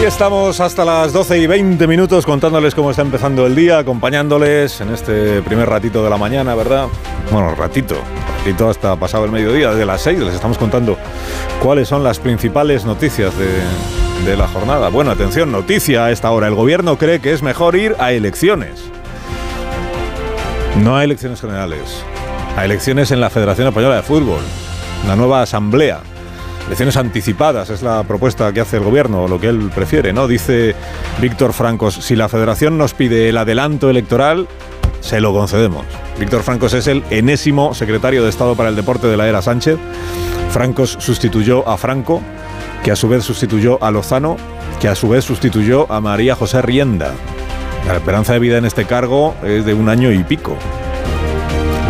Aquí estamos hasta las 12 y 20 minutos contándoles cómo está empezando el día, acompañándoles en este primer ratito de la mañana, ¿verdad? Bueno, ratito, ratito hasta pasado el mediodía, desde las 6 les estamos contando cuáles son las principales noticias de, la jornada. Bueno, atención, noticia a esta hora. El gobierno cree que es mejor ir a elecciones. No a elecciones generales, a elecciones en la Federación Española de Fútbol, la nueva asamblea. Elecciones anticipadas es la propuesta que hace el gobierno, o lo que él prefiere, ¿no? Dice Víctor Francos, si la federación nos pide el adelanto electoral, se lo concedemos. Víctor Francos es el enésimo secretario de Estado para el Deporte de la era Sánchez. Francos sustituyó a Franco, que a su vez sustituyó a Lozano, que a su vez sustituyó a María José Rienda. La esperanza de vida en este cargo es de un año y pico.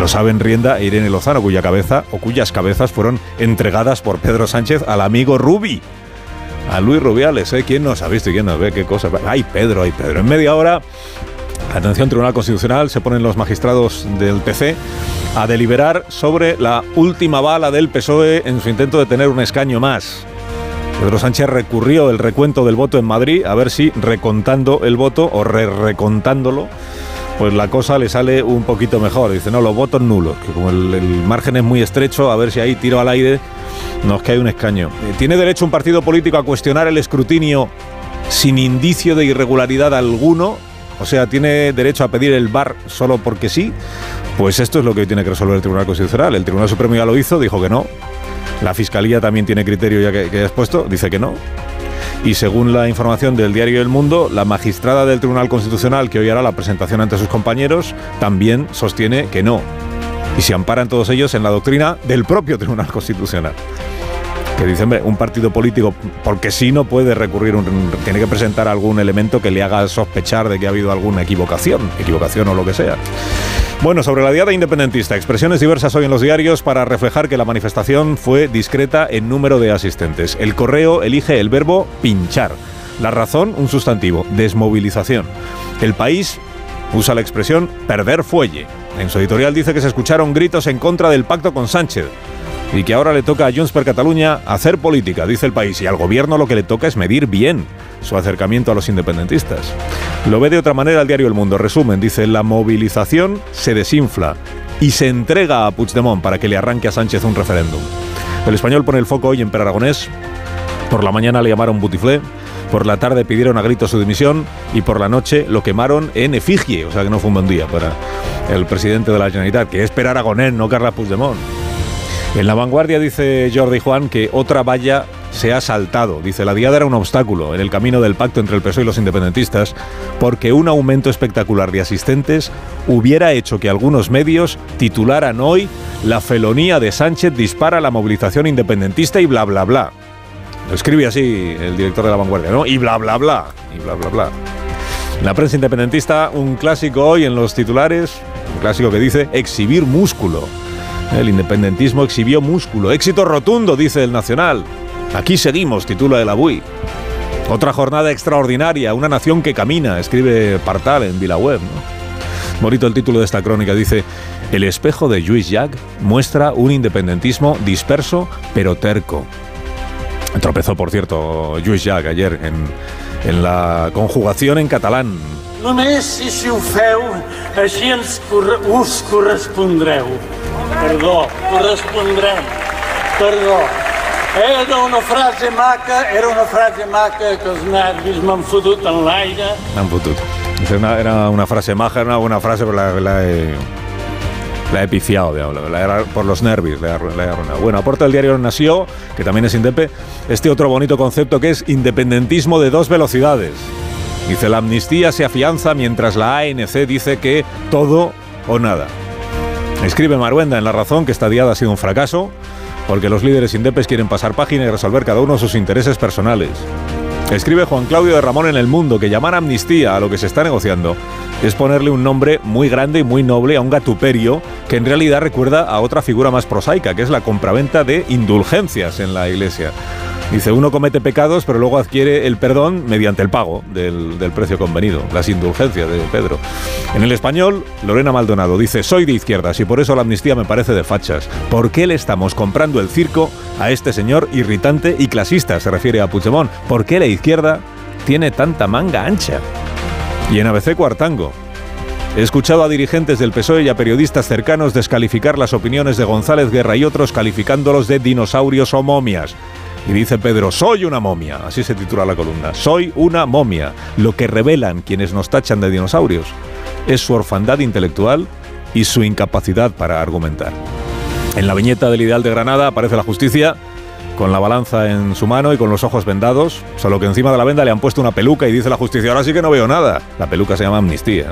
Lo saben Rienda e Irene Lozano, cuya cabeza o cuyas cabezas fueron entregadas por Pedro Sánchez al amigo Rubi. A Luis Rubiales, ¿eh? ¿Quién nos ha visto y quién nos ve? ¿Qué cosa? ¡Ay, Pedro, ay, Pedro! En media hora, atención, Tribunal Constitucional, se ponen los magistrados del PC a deliberar sobre la última bala del PSOE en su intento de tener un escaño más. Pedro Sánchez recurrió el recuento del voto en Madrid a ver si recontando el voto o re recontándolo pues la cosa le sale un poquito mejor. Dice, no, los votos nulos, que como el, margen es muy estrecho, a ver si ahí tiro al aire nos cae un escaño. Eh, ¿Tiene derecho un partido político a cuestionar el escrutinio sin indicio de irregularidad alguno? O sea, ¿tiene derecho a pedir el bar solo porque sí? Pues esto es lo que tiene que resolver el Tribunal Constitucional. El Tribunal Supremo ya lo hizo, dijo que no. La Fiscalía también tiene criterio ya que, que has puesto, dice que no. Y según la información del diario El Mundo, la magistrada del Tribunal Constitucional que hoy hará la presentación ante sus compañeros también sostiene que no. Y se amparan todos ellos en la doctrina del propio Tribunal Constitucional. Que dice, hombre, un partido político, porque si no puede recurrir, un, tiene que presentar algún elemento que le haga sospechar de que ha habido alguna equivocación, equivocación o lo que sea. Bueno, sobre la diada independentista, expresiones diversas hoy en los diarios para reflejar que la manifestación fue discreta en número de asistentes. El correo elige el verbo pinchar. La razón, un sustantivo, desmovilización. El país usa la expresión perder fuelle. En su editorial dice que se escucharon gritos en contra del pacto con Sánchez y que ahora le toca a Junts per Catalunya hacer política, dice el país, y al gobierno lo que le toca es medir bien su acercamiento a los independentistas. Lo ve de otra manera el diario El Mundo. Resumen, dice, la movilización se desinfla y se entrega a Puigdemont para que le arranque a Sánchez un referéndum. El español pone el foco hoy en Per. Por la mañana le llamaron Butiflé, por la tarde pidieron a grito su dimisión y por la noche lo quemaron en efigie, o sea que no fue un buen día para el presidente de la Generalitat, que es Per Aragonés, no Carla Puigdemont. En la vanguardia dice Jordi Juan que otra valla se ha saltado. Dice, la diada era un obstáculo en el camino del pacto entre el PSOE y los independentistas porque un aumento espectacular de asistentes hubiera hecho que algunos medios titularan hoy La felonía de Sánchez dispara la movilización independentista y bla, bla, bla. Lo escribe así el director de la vanguardia, ¿no? Y bla, bla, bla. Y bla, bla, bla. La prensa independentista, un clásico hoy en los titulares, un clásico que dice exhibir músculo. El independentismo exhibió músculo. Éxito rotundo, dice el Nacional. Aquí seguimos, titula el Abui. Otra jornada extraordinaria, una nación que camina, escribe Partal en Vilaweb. ¿no? Bonito el título de esta crónica, dice, el espejo de Lluís Llach muestra un independentismo disperso pero terco. Tropezó, por cierto, Lluís Llach ayer en, en la conjugación en catalán. Només si, si ho feu, així ens corre us correspondreu. Perdó, correspondrem. Era una frase maca, era una frase maca que els nervis m'han fotut en l'aire. M'han fotut. Una, era una frase maja, era una buena frase, pero la, la he, la digamos, la por los nervios, la he arruinado. Bueno, aporta el diario Nació, que también es Indepe, este otro bonito concepto que es independentismo de dos velocidades. Dice, la amnistía se afianza mientras la ANC dice que todo o nada. Escribe Maruenda en La Razón que esta diada ha sido un fracaso porque los líderes indepes quieren pasar página y resolver cada uno sus intereses personales. Escribe Juan Claudio de Ramón en El Mundo que llamar amnistía a lo que se está negociando es ponerle un nombre muy grande y muy noble a un gatuperio que en realidad recuerda a otra figura más prosaica, que es la compraventa de indulgencias en la Iglesia. Dice, uno comete pecados, pero luego adquiere el perdón mediante el pago del, precio convenido, las indulgencias de Pedro. En el español, Lorena Maldonado dice, soy de izquierdas y por eso la amnistía me parece de fachas. ¿Por qué le estamos comprando el circo a este señor irritante y clasista? Se refiere a Puigdemont. ¿Por qué la izquierda tiene tanta manga ancha? Y en ABC Cuartango, He escuchado a dirigentes del PSOE y a periodistas cercanos descalificar las opiniones de González Guerra y otros calificándolos de dinosaurios o momias. Y dice Pedro, soy una momia, así se titula la columna, soy una momia. Lo que revelan quienes nos tachan de dinosaurios es su orfandad intelectual y su incapacidad para argumentar. En la viñeta del Ideal de Granada aparece la justicia con la balanza en su mano y con los ojos vendados, solo que encima de la venda le han puesto una peluca y dice la justicia, ahora sí que no veo nada. La peluca se llama amnistía.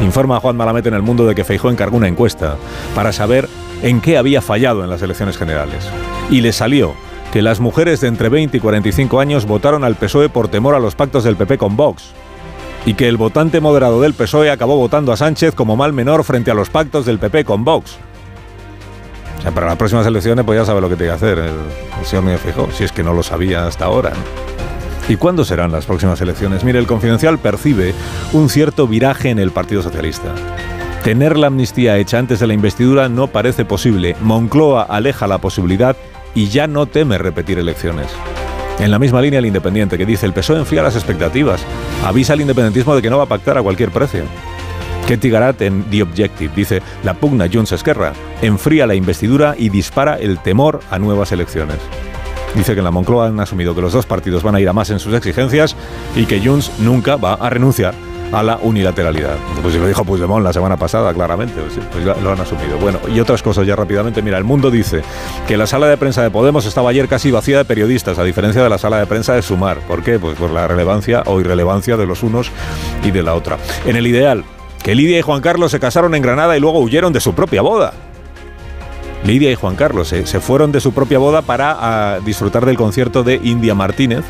Informa a Juan Malamete en el mundo de que Feijó encargó una encuesta para saber en qué había fallado en las elecciones generales. Y le salió que las mujeres de entre 20 y 45 años votaron al PSOE por temor a los pactos del PP con Vox. Y que el votante moderado del PSOE acabó votando a Sánchez como mal menor frente a los pactos del PP con Vox. O sea, para las próximas elecciones pues ya sabe lo que tiene que hacer el, señor Núñez Fijó, si es que no lo sabía hasta ahora. ¿Y cuándo serán las próximas elecciones? Mire, el Confidencial percibe un cierto viraje en el Partido Socialista. Tener la amnistía hecha antes de la investidura no parece posible. Moncloa aleja la posibilidad y ya no teme repetir elecciones. En la misma línea el Independiente, que dice el PSOE enfría las expectativas, avisa al independentismo de que no va a pactar a cualquier precio. Ketty Garat en The Objective dice, la pugna Junts Esquerra enfría la investidura y dispara el temor a nuevas elecciones. Dice que en la Moncloa han asumido que los dos partidos van a ir a más en sus exigencias y que Junts nunca va a renunciar a la unilateralidad. Pues lo dijo Puigdemont la semana pasada, claramente, pues, pues lo han asumido. Bueno, y otras cosas ya rápidamente. Mira, el mundo dice que la sala de prensa de Podemos estaba ayer casi vacía de periodistas, a diferencia de la sala de prensa de Sumar. ¿Por qué? Pues por la relevancia o irrelevancia de los unos y de la otra. En el ideal, que Lidia y Juan Carlos se casaron en Granada y luego huyeron de su propia boda. Lidia y Juan Carlos se, fueron de su propia boda para disfrutar del concierto de India Martínez,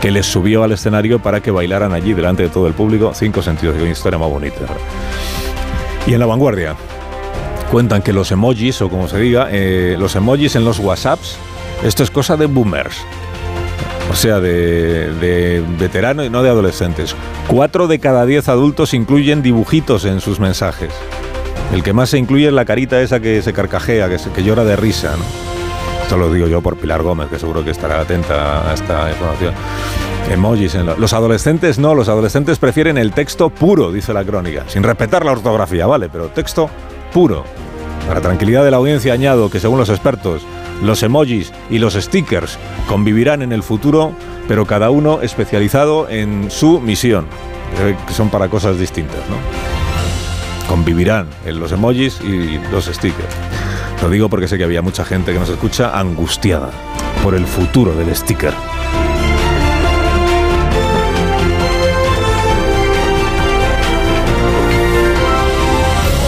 que les subió al escenario para que bailaran allí delante de todo el público. Cinco sentidos, una historia más bonita. Y en la vanguardia cuentan que los emojis, o como se diga, eh, los emojis en los WhatsApps, esto es cosa de boomers. O sea, de, de veteranos y no de adolescentes. Cuatro de cada diez adultos incluyen dibujitos en sus mensajes. El que más se incluye es la carita esa que se carcajea, que, que llora de risa. Esto lo digo yo por Pilar Gómez, que seguro que estará atenta a esta información. Emojis. En los adolescentes no, los adolescentes prefieren el texto puro, dice la crónica, sin respetar la ortografía, ¿vale? Pero texto puro. Para tranquilidad de la audiencia añado que según los expertos, los emojis y los stickers convivirán en el futuro, pero cada uno especializado en su misión, que son para cosas distintas, ¿no? Convivirán en los emojis y los stickers. Lo digo porque sé que había mucha gente que nos escucha angustiada por el futuro del sticker.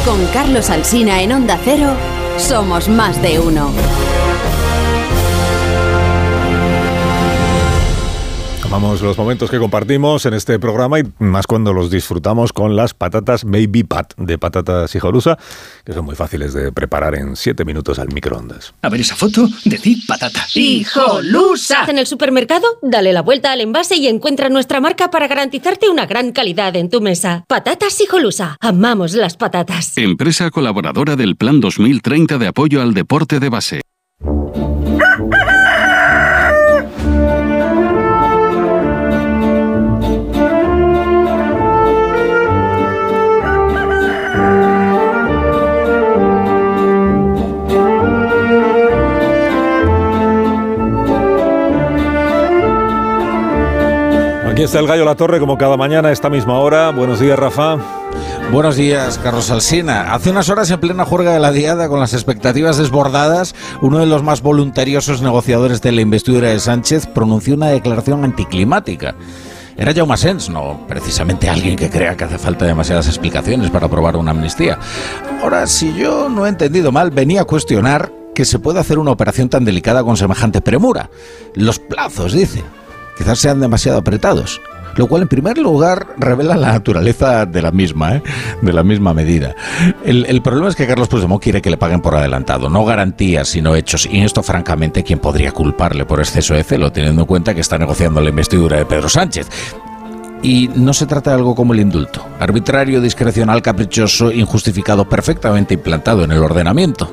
Con Carlos Alsina en Onda Cero, somos más de uno. Amamos los momentos que compartimos en este programa y más cuando los disfrutamos con las patatas Baby Pat de patatas hijolusa, que son muy fáciles de preparar en 7 minutos al microondas. A ver esa foto, decir patata. ¡Hijolusa! En el supermercado, dale la vuelta al envase y encuentra nuestra marca para garantizarte una gran calidad en tu mesa. Patatas hijolusa. Amamos las patatas. Empresa colaboradora del Plan 2030 de apoyo al deporte de base. Está el Gallo La Torre, como cada mañana a esta misma hora. Buenos días, Rafa. Buenos días, Carlos Alsina. Hace unas horas, en plena juerga de la Diada, con las expectativas desbordadas, uno de los más voluntariosos negociadores de la investidura de Sánchez pronunció una declaración anticlimática. Era Jaume Sens, no precisamente alguien que crea que hace falta demasiadas explicaciones para aprobar una amnistía. Ahora, si yo no he entendido mal, venía a cuestionar que se puede hacer una operación tan delicada con semejante premura. Los plazos, dice. Quizás sean demasiado apretados lo cual en primer lugar revela la naturaleza de la misma, ¿eh? de la misma medida. El, problema es que Carlos Puigdemont quiere que le paguen por adelantado, no garantías, sino hechos. Y esto, francamente, ¿quién podría culparle por exceso de celo, teniendo en cuenta que está negociando la investidura de Pedro Sánchez? Y no se trata de algo como el indulto, arbitrario, discrecional, caprichoso, injustificado, perfectamente implantado en el ordenamiento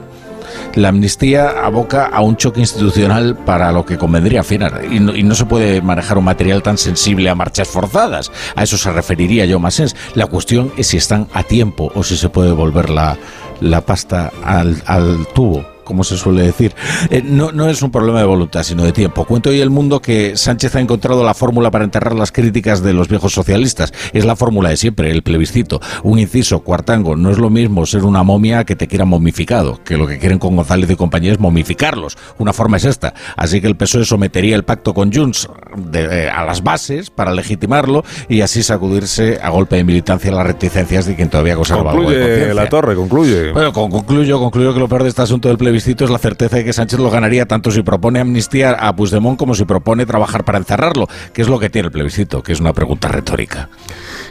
la amnistía aboca a un choque institucional para lo que convendría afinar. Y no, se puede manejar un material tan sensible a marchas forzadas. A eso se referiría yo más. La cuestión es si están a tiempo o si se puede volver la, la pasta al, al tubo como se suele decir. Eh, no, no es un problema de voluntad, sino de tiempo. Cuento hoy el mundo que Sánchez ha encontrado la fórmula para enterrar las críticas de los viejos socialistas. Es la fórmula de siempre, el plebiscito. Un inciso, cuartango, no es lo mismo ser una momia que te quieran momificado, que lo que quieren con González y compañía es momificarlos. Una forma es esta. Así que el PSOE sometería el pacto con Junts eh, a las bases para legitimarlo y así sacudirse a golpe de militancia las reticencias de quien todavía conserva concluye algo la torre, concluye. Bueno, concluyo, concluyo que lo peor de este asunto del plebiscito es la certeza de que Sánchez lo ganaría tanto si propone amnistía a Puigdemont como si propone trabajar para encerrarlo, que es lo que tiene el plebiscito, que es una pregunta retórica.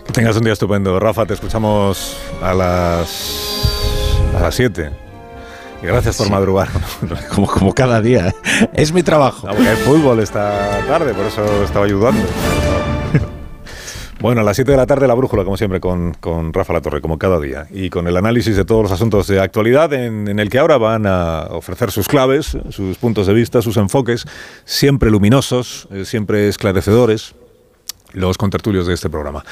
Que tengas un día estupendo. Rafa, te escuchamos a las a las 7. Y gracias por madrugar. Como, como cada día. ¿eh? Es mi trabajo. No, porque hay fútbol esta tarde, por eso estaba ayudando. Bueno, a las 7 de la tarde la brújula, como siempre, con, con Rafa La Torre, como cada día, y con el análisis de todos los asuntos de actualidad en, en, el que ahora van a ofrecer sus claves, sus puntos de vista, sus enfoques, siempre luminosos, eh, siempre esclarecedores, los contertulios de este programa,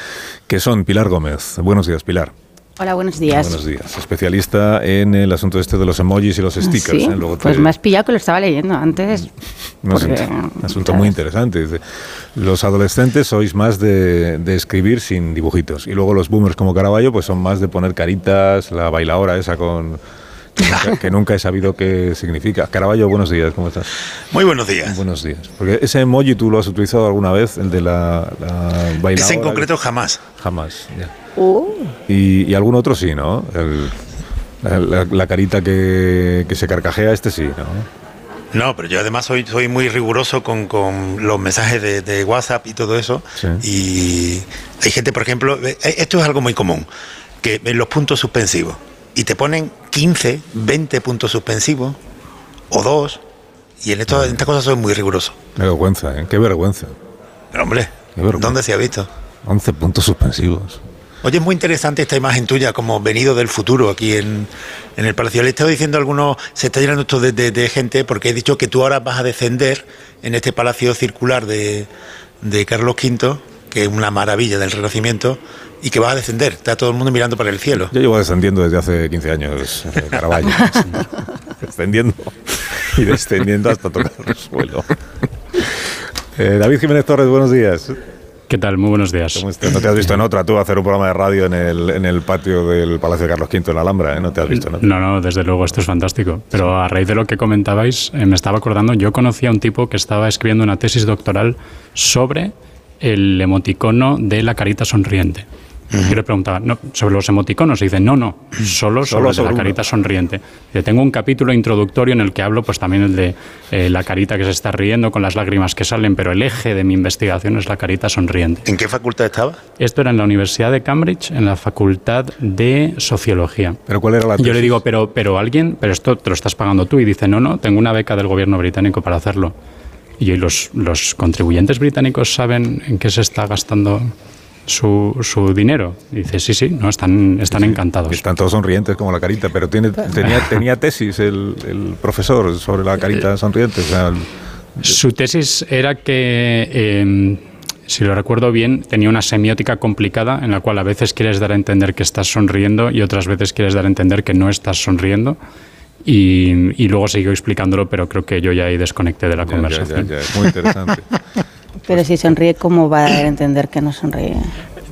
que son Pilar Gómez. Buenos días, Pilar. Hola, buenos días. Buenos días. Especialista en el asunto este de los emojis y los stickers. ¿Sí? ¿eh? Luego Pues me has pillado que lo estaba leyendo antes. Un asunto, un asunto muy interesante. Los adolescentes sois más de, de, escribir sin dibujitos. Y luego los boomers como Caraballo pues son más de poner caritas, la bailadora esa con... Que nunca, que nunca he sabido qué significa. Caraballo, buenos días, ¿cómo estás? Muy buenos días. Buenos días. Porque ese emoji tú lo has utilizado alguna vez, el de la, la bailadora. Ese en concreto jamás. Jamás, ya. Uh. Y, y, algún otro sí, ¿no? El, la, la, carita que, que, se carcajea, este sí, ¿no? No, pero yo además soy, soy muy riguroso con, con los mensajes de, de, WhatsApp y todo eso. Sí. Y hay gente, por ejemplo, esto es algo muy común, que en los puntos suspensivos, y te ponen 15, 20 puntos suspensivos, o dos, y en, esto, en estas cosas soy muy riguroso. Qué vergüenza, ¿eh? Qué vergüenza. Pero hombre, Qué vergüenza. ¿dónde se ha visto? 11 puntos suspensivos. Oye, es muy interesante esta imagen tuya como venido del futuro aquí en, en el Palacio. Le he estado diciendo a algunos, se está llenando esto de, de, de, gente porque he dicho que tú ahora vas a descender en este Palacio Circular de, de Carlos V, que es una maravilla del Renacimiento, y que vas a descender. Está todo el mundo mirando para el cielo. Yo llevo descendiendo desde hace 15 años, eh, Caraballo. descendiendo y descendiendo hasta tocar el suelo. Eh, David Jiménez Torres, buenos días. ¿Qué tal? Muy buenos días. No te has visto en otra, tú, hacer un programa de radio en el, en el patio del Palacio de Carlos V en la Alhambra, ¿eh? No te has visto otra. No, no, desde luego, esto es fantástico. Pero a raíz de lo que comentabais, eh, me estaba acordando, yo conocí a un tipo que estaba escribiendo una tesis doctoral sobre el emoticono de la carita sonriente. Yo le preguntaba, no, ¿sobre los emoticonos? Y dice, no, no, solo sobre, Solo sobre la carita sonriente. Dice, tengo un capítulo introductorio en el que hablo pues también el de eh, la carita que se está riendo con las lágrimas que salen, pero el eje de mi investigación es la carita sonriente. ¿En qué facultad estaba? Esto era en la Universidad de Cambridge, en la Facultad de Sociología. ¿Pero cuál era la tesis? Yo le digo, pero, pero alguien, pero esto te lo estás pagando tú. Y dice, no, no, tengo una beca del gobierno británico para hacerlo. Y los, los contribuyentes británicos saben en qué se está gastando su, su, dinero. Y dice, sí, sí, no, están, están sí, encantados. Están todos sonrientes como la carita, pero tiene, tenía, tenía tesis el, el profesor sobre la carita sonriente. O sea, el... Su tesis era que, eh, si lo recuerdo bien, tenía una semiótica complicada en la cual a veces quieres dar a entender que estás sonriendo y otras veces quieres dar a entender que no estás sonriendo. Y, y, luego siguió explicándolo, pero creo que yo ya ahí desconecté de la ya, conversación. Ya, ya, es muy interesante. Pero si sonríe, ¿cómo va a dar a entender que no sonríe?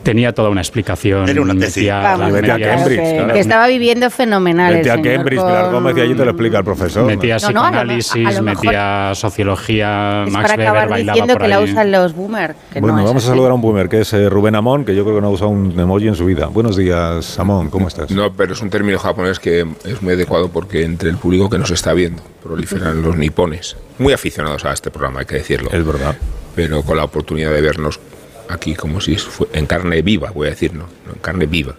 Tenía toda una explicación. Era una tesis. Metía, Vamos, vete a metía- Cambridge, que, claro. que estaba viviendo fenomenal. el Vete a Cambridge, con- Pilar Gómez, y allí te lo explica el profesor. Metía No, no, a lo me- psicoanálisis, a lo mejor metía sociología, Es Max para Weber acabar bailaba diciendo por que la usan los boomers. Bueno, no vamos a saludar a un boomer que es eh, Rubén Amón, que yo creo que no ha usado un emoji en su vida. Buenos días, Amón, ¿cómo estás? No, pero es un término japonés que es muy adecuado porque entre el público que nos está viendo proliferan los nipones, muy aficionados a este programa, hay que decirlo. Es verdad. pero con la oportunidad de vernos aquí como si fue en carne viva, voy a decir, ¿no? En carne viva.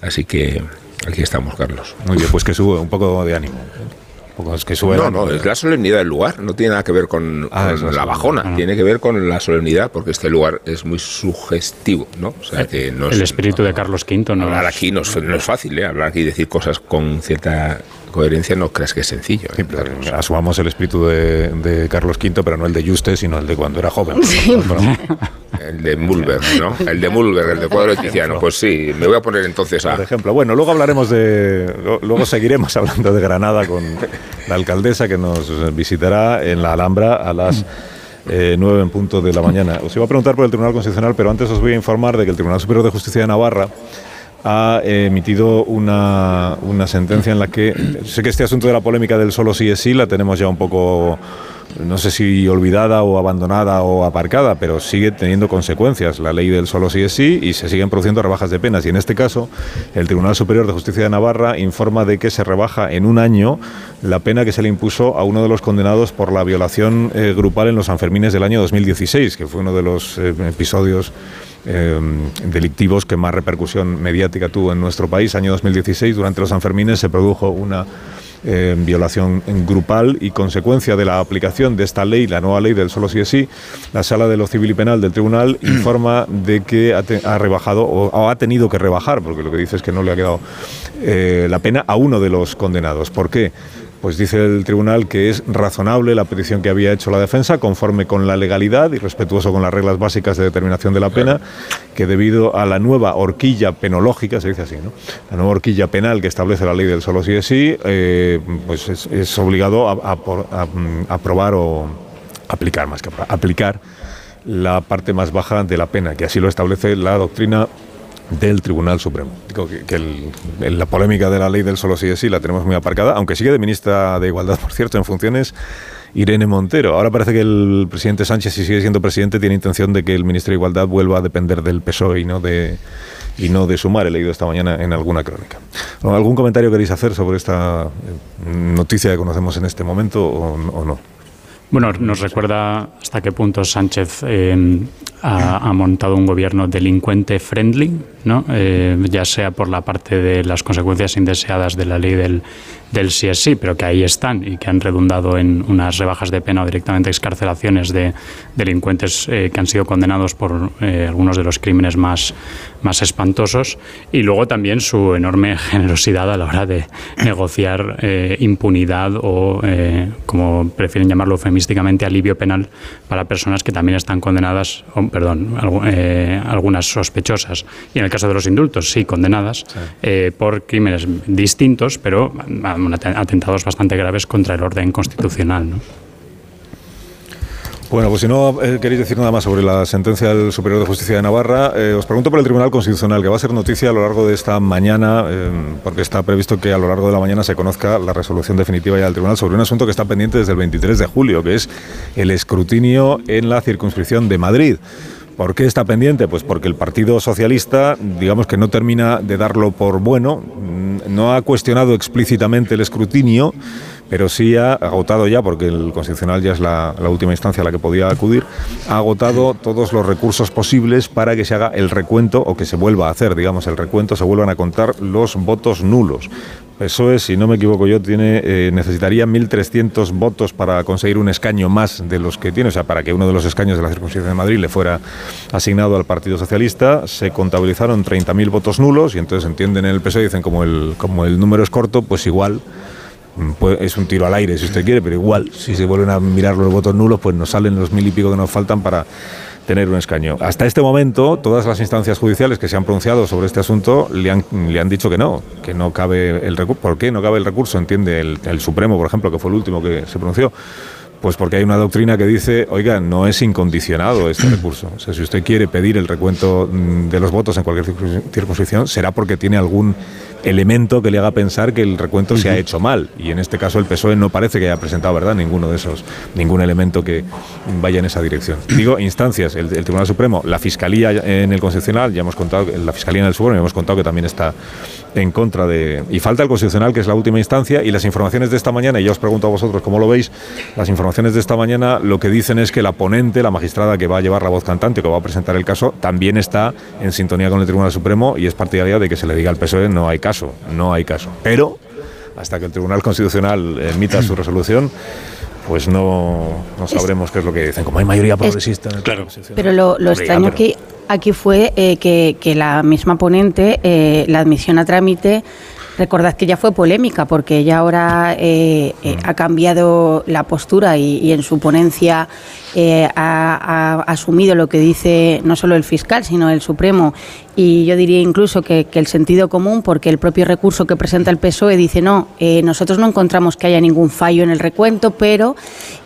Así que aquí estamos, Carlos. Muy bien, pues que sube un poco de ánimo. Un poco es que sube No, ánimo. no, es la solemnidad del lugar, no tiene nada que ver con, Ah, con la bajona, solemnidad. tiene que ver con la solemnidad, porque este lugar es muy sugestivo, ¿no? O sea, que no es- El espíritu de Carlos V no Hablar aquí no es, no es fácil, ¿eh? Hablar aquí y decir cosas con cierta coherencia no creas que es sencillo. ¿eh? Asumamos el espíritu de, de Carlos V, pero no el de Juste, sino el de cuando era joven. El de Mulberg, ¿no? El de Mulberg, el de cuadro de Tiziano. Pues sí, me voy a poner entonces a... Por ejemplo, bueno, luego hablaremos de. Luego seguiremos hablando de Granada con la alcaldesa que nos visitará en la Alhambra a las. eh, 9 en punto de la mañana. Os iba a preguntar por el Tribunal Constitucional, pero antes os voy a informar de que el Tribunal Superior de Justicia de Navarra ha eh, emitido una, una sentencia en la que sé que este asunto de la polémica del solo sí es sí la tenemos ya un poco no sé si olvidada o abandonada o aparcada, pero sigue teniendo consecuencias la ley del solo sí es sí y se siguen produciendo rebajas de penas. Y en este caso, el Tribunal Superior de Justicia de Navarra informa de que se rebaja en un año la pena que se le impuso a uno de los condenados por la violación eh, grupal en los Sanfermines del año 2016, que fue uno de los eh, episodios eh, delictivos que más repercusión mediática tuvo en nuestro país. Año 2016, durante los Sanfermines se produjo una eh, violación grupal y consecuencia de la aplicación de esta ley, la nueva ley del solo sí es sí, la Sala de lo Civil y Penal del Tribunal informa de que ha, te- ha rebajado o, o ha tenido que rebajar, porque lo que dice es que no le ha quedado eh, la pena a uno de los condenados. ¿Por qué? Pues dice el tribunal que es razonable la petición que había hecho la defensa, conforme con la legalidad y respetuoso con las reglas básicas de determinación de la pena, que debido a la nueva horquilla penológica, se dice así, ¿no? La nueva horquilla penal que establece la ley del solo sí es sí, eh, pues es, es obligado a, mm, aprobar o aplicar más que aprobar, aplicar la parte más baja de la pena, que así lo establece la doctrina del Tribunal Supremo. Digo que, que el- la polémica de la ley del solo sí es sí la tenemos muy aparcada, aunque sigue de ministra de Igualdad, por cierto, en funciones Irene Montero. Ahora parece que el presidente Sánchez, si sigue siendo presidente, tiene intención de que el ministro de Igualdad vuelva a depender del PSOE y no de y no de Sumar. He leído esta mañana en alguna crónica. ¿Algún comentario queréis hacer sobre esta eh, noticia que conocemos en este momento o, o no? Bueno, nos recuerda hasta qué punto Sánchez eh, ha, montado un gobierno delincuente friendly, ¿no? Eh, ya sea por la parte de las consecuencias indeseadas de la ley del, del sí es sí, pero que ahí están y que han redundado en unas rebajas de pena o directamente excarcelaciones de delincuentes eh, que han sido condenados por eh, algunos de los crímenes más, más espantosos y luego también su enorme generosidad a la hora de negociar eh, impunidad o, como prefieren llamarlo eufemísticamente, alivio penal para personas que también están condenadas, o, perdón, eh, algunas sospechosas y en el caso de los indultos, sí, condenadas eh, por crímenes distintos, pero at- atentados bastante graves contra el orden constitucional. ¿no? Bueno, pues si no eh, queréis decir nada más sobre la sentencia del Superior de Justicia de Navarra, eh, os pregunto por el Tribunal Constitucional, que va a ser noticia a lo largo de esta mañana, eh, porque está previsto que a lo largo de la mañana se conozca la resolución definitiva ya del Tribunal sobre un asunto que está pendiente desde el 23 de julio, que es el escrutinio en la circunscripción de Madrid. ¿Por qué está pendiente? Pues porque el Partido Socialista, digamos que no termina de darlo por bueno, mm, no ha cuestionado explícitamente el escrutinio, pero sí ha agotado ya, porque el Constitucional ya es la, última instancia a la que podía acudir, ha agotado todos los recursos posibles para que se haga el recuento o que se vuelva a hacer, digamos, el recuento, se vuelvan a contar los votos nulos. Eso es, si no me equivoco yo, tiene, eh, necesitaría 1.300 votos para conseguir un escaño más de los que tiene, o sea, para que uno de los escaños de la circunscripción de Madrid le fuera asignado al Partido Socialista, se contabilizaron 30.000 votos nulos y entonces entienden en el PSOE, dicen como el, como el número es corto, pues igual es un tiro al aire si usted quiere, pero igual si se vuelven a mirar los votos nulos, pues nos salen los mil y pico que nos faltan para tener un escaño. Hasta este momento, todas las instancias judiciales que se han pronunciado sobre este asunto le han, le han dicho que no, que no cabe el recurso. ¿Por qué no cabe el recurso? Entiende el, el Supremo, por ejemplo, que fue el último que se pronunció. Pues porque hay una doctrina que dice, oiga, no es incondicionado este recurso. O sea, si usted quiere pedir el recuento mm, de los votos en cualquier circun- circunscripción, será porque tiene algún elemento que le haga pensar que el recuento se ha hecho mal. Y en este caso el PSOE no parece que haya presentado, ¿verdad?, ninguno de esos, ningún elemento que vaya en esa dirección. Digo, instancias, el, el Tribunal Supremo, la Fiscalía en el Constitucional, ya hemos contado, la Fiscalía en el Supremo, ya hemos contado que también está en contra de... Y falta el Constitucional, que es la última instancia, y las informaciones de esta mañana, y ya os pregunto a vosotros cómo lo veis, las informaciones de esta mañana lo que dicen es que la ponente, la magistrada que va a llevar la voz cantante, que va a presentar el caso, también está en sintonía con el Tribunal Supremo y es partidaria de que se le diga al PSOE no hay caso, no hay caso. Pero hasta que el Tribunal Constitucional emita su resolución, pues no, no sabremos qué es lo que dicen. Como hay mayoría progresista en el claro. Pero lo, lo extraño aquí, aquí fue eh, que, que, la misma ponente, eh, la admisión a trámite, recordad que ya fue polémica porque ella ahora eh, eh, ha cambiado la postura y, y en su ponencia eh, ha, ha, asumido lo que dice no solo el fiscal, sino el Supremo. Y yo diría incluso que, que el sentido común, porque el propio recurso que presenta el PSOE dice no, nosotros no encontramos que haya ningún fallo en el recuento, pero,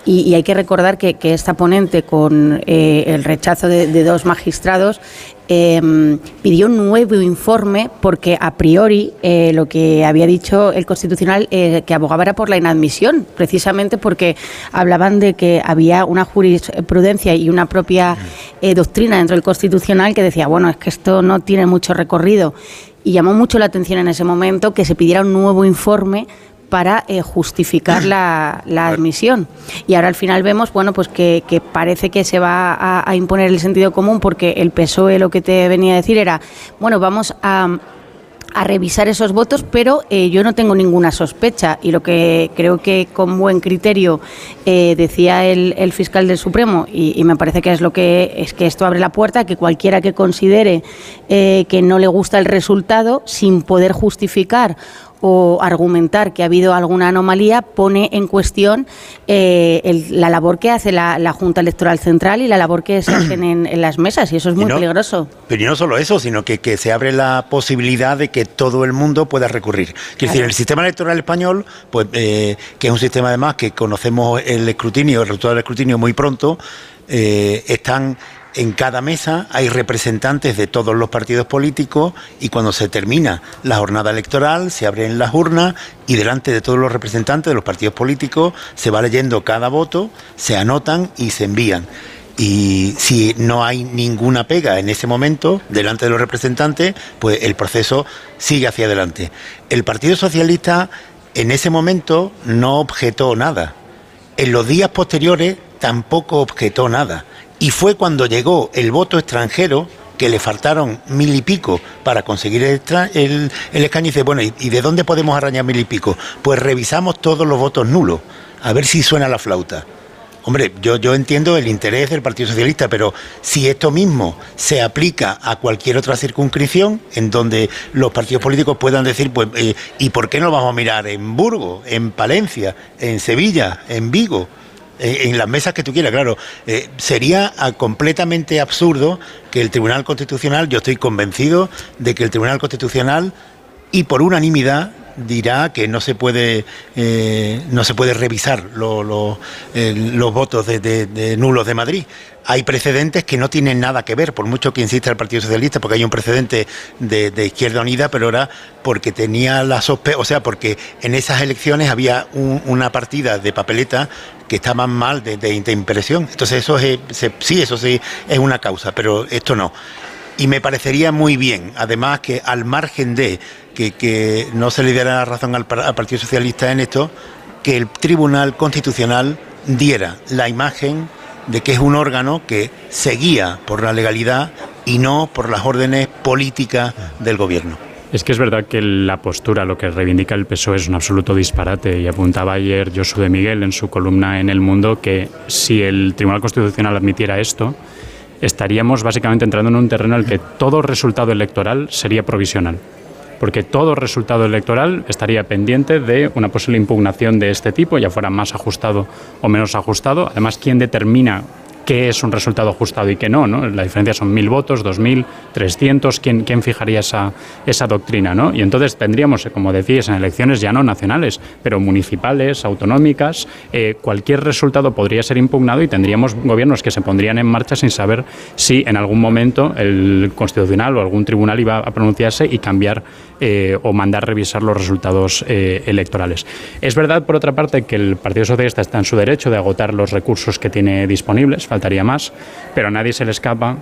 y, y hay que recordar que, que esta ponente, con el rechazo de, de dos magistrados, eh, pidió un nuevo informe porque a priori eh, lo que había dicho el Constitucional eh, que abogaba era por la inadmisión, precisamente porque hablaban de que había una jurisprudencia y una propia eh, doctrina dentro del Constitucional que decía, bueno, es que esto no tiene mucho recorrido. Y llamó mucho la atención en ese momento que se pidiera un nuevo informe para eh, justificar la, la, admisión. Y ahora al final vemos, bueno, pues que, que parece que se va a, a, imponer el sentido común porque el PSOE lo que te venía a decir era, bueno, vamos a a revisar esos votos, pero eh, yo no tengo ninguna sospecha y lo que creo que con buen criterio eh, decía el, el, fiscal del Supremo y, y, me parece que es lo que es que esto abre la puerta a que cualquiera que considere que no le gusta el resultado sin poder justificar o argumentar que ha habido alguna anomalía pone en cuestión eh, el, la labor que hace la, la, Junta Electoral Central y la labor que se hacen en, en las mesas y eso es muy no, peligroso. Pero no solo eso, sino que, que, se abre la posibilidad de que todo el mundo pueda recurrir. Quiero claro. decir, el sistema electoral español, pues eh, que es un sistema además que conocemos el escrutinio, el resultado del escrutinio muy pronto, eh, están en cada mesa hay representantes de todos los partidos políticos y cuando se termina la jornada electoral se abren las urnas y delante de todos los representantes de los partidos políticos se va leyendo cada voto, se anotan y se envían. Y si no hay ninguna pega en ese momento delante de los representantes, pues el proceso sigue hacia adelante. El Partido Socialista en ese momento no objetó nada. En los días posteriores tampoco objetó nada y fue cuando llegó el voto extranjero que le faltaron mil y pico para conseguir el, el, escaño y dice, bueno, ¿y, ¿y, de dónde podemos arañar mil y pico? Pues revisamos todos los votos nulos, a ver si suena la flauta. Hombre, yo, yo entiendo el interés del Partido Socialista, pero si esto mismo se aplica a cualquier otra circunscripción en donde los partidos políticos puedan decir, pues, eh, ¿y por qué no vamos a mirar en Burgos, en Palencia, en Sevilla, en Vigo? En las mesas que tú quieras, claro. Eh, sería completamente absurdo que el Tribunal Constitucional, yo estoy convencido de que el Tribunal Constitucional, y por unanimidad, dirá que no se puede eh, no se puede revisar lo, lo, eh, los votos de, nulos de Madrid. Hay precedentes que no tienen nada que ver, por mucho que insista el Partido Socialista, porque hay un precedente de, Izquierda Unida, pero era porque tenía la sospecha, o sea, porque en esas elecciones había un, una partida de papeleta que estaban mal de, de impresión. Entonces eso es, se, sí, eso sí es una causa, pero esto no. Y me parecería muy bien, además, que al margen de que, que no se le diera la razón al, al, Partido Socialista en esto, que el Tribunal Constitucional diera la imagen de que es un órgano que seguía por la legalidad y no por las órdenes políticas del gobierno. Es que es verdad que la postura, lo que reivindica el PSOE es un absoluto disparate y apuntaba ayer Josu de Miguel en su columna en El Mundo que si el Tribunal Constitucional admitiera esto, estaríamos básicamente entrando en un terreno en el que todo resultado electoral sería provisional. Porque todo resultado electoral estaría pendiente de una posible impugnación de este tipo, ya fuera más ajustado o menos ajustado. Además, ¿quién determina qué es un resultado ajustado y qué no, ¿no? La diferencia son mil votos, dos mil, trescientos, ¿quién, ¿quién fijaría esa, esa doctrina, ¿no? Y entonces tendríamos, como decías, en elecciones ya no nacionales, pero municipales, autonómicas, eh, cualquier resultado podría ser impugnado y tendríamos gobiernos que se pondrían en marcha sin saber si en algún momento el Constitucional o algún tribunal iba a pronunciarse y cambiar eh, o mandar revisar los resultados eh, electorales. Es verdad, por otra parte, que el Partido Socialista está en su derecho de agotar los recursos que tiene disponibles, faltaría más, pero a nadie se le escapa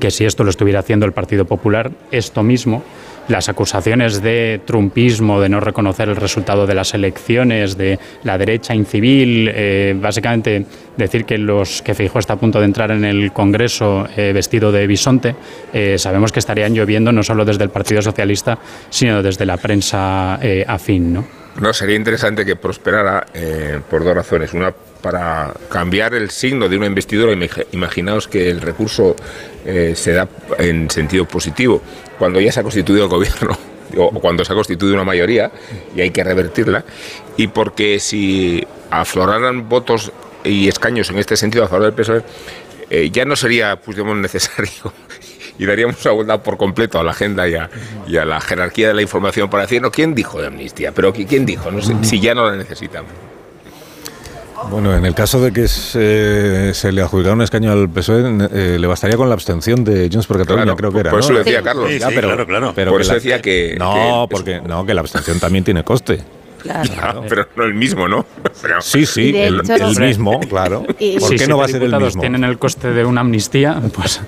que si esto lo estuviera haciendo el Partido Popular, esto mismo las acusaciones de trumpismo, de no reconocer el resultado de las elecciones, de la derecha incivil, eh, básicamente decir que los que Feijóo está a punto de entrar en el Congreso eh, vestido de bisonte, eh, sabemos que estarían lloviendo no solo desde el Partido Socialista, sino desde la prensa afín, ¿no? No, sería interesante que prosperara por dos razones. Una, para cambiar el signo de una investidura. Imaginaos que el recurso se da en sentido positivo cuando ya se ha constituido el gobierno o cuando se ha constituido una mayoría y hay que revertirla, y porque si afloraran votos y escaños en este sentido a favor del PSOE, eh, ya no sería pues, necesario y daríamos una vuelta por completo a la agenda y a, la jerarquía de la información para decir, no, ¿quién dijo de amnistía? Pero ¿quién dijo? No sé, si ya no la necesitamos. Bueno, en el caso de que se, le adjudicara un escaño al PSOE, eh, le bastaría con la abstención de Junts por Cataluña, creo que era. Por eso lo decía Carlos. pero, claro, claro. por eso decía que. No, porque no, que la abstención también tiene coste. Claro. pero no el mismo, ¿no? sí, sí, el, mismo, claro. ¿Por qué no va a ser el mismo? tienen el coste de una amnistía, pues...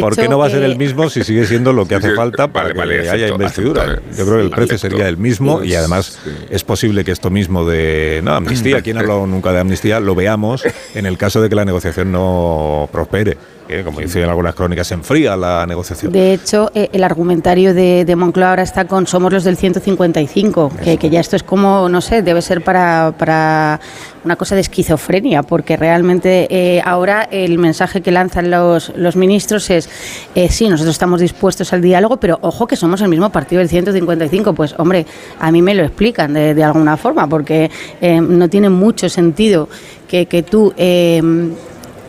¿Por qué no va a ser el mismo si sigue siendo lo que hace falta para que haya investidura? Yo creo que el precio sería el mismo y además es posible que esto mismo de no, amnistía, ¿quién ha hablado nunca de amnistía? Lo veamos en el caso de que la negociación no prospere como dicen algunas crónicas, se enfría la negociación. De hecho, eh, el argumentario de, de, Moncloa ahora está con somos los del 155, que, que, ya esto es como, no sé, debe ser para, para una cosa de esquizofrenia, porque realmente eh, ahora el mensaje que lanzan los, los ministros es, eh, sí, nosotros estamos dispuestos al diálogo, pero ojo que somos el mismo partido del 155. Pues hombre, a mí me lo explican de, de alguna forma, porque no tiene mucho sentido que, que tú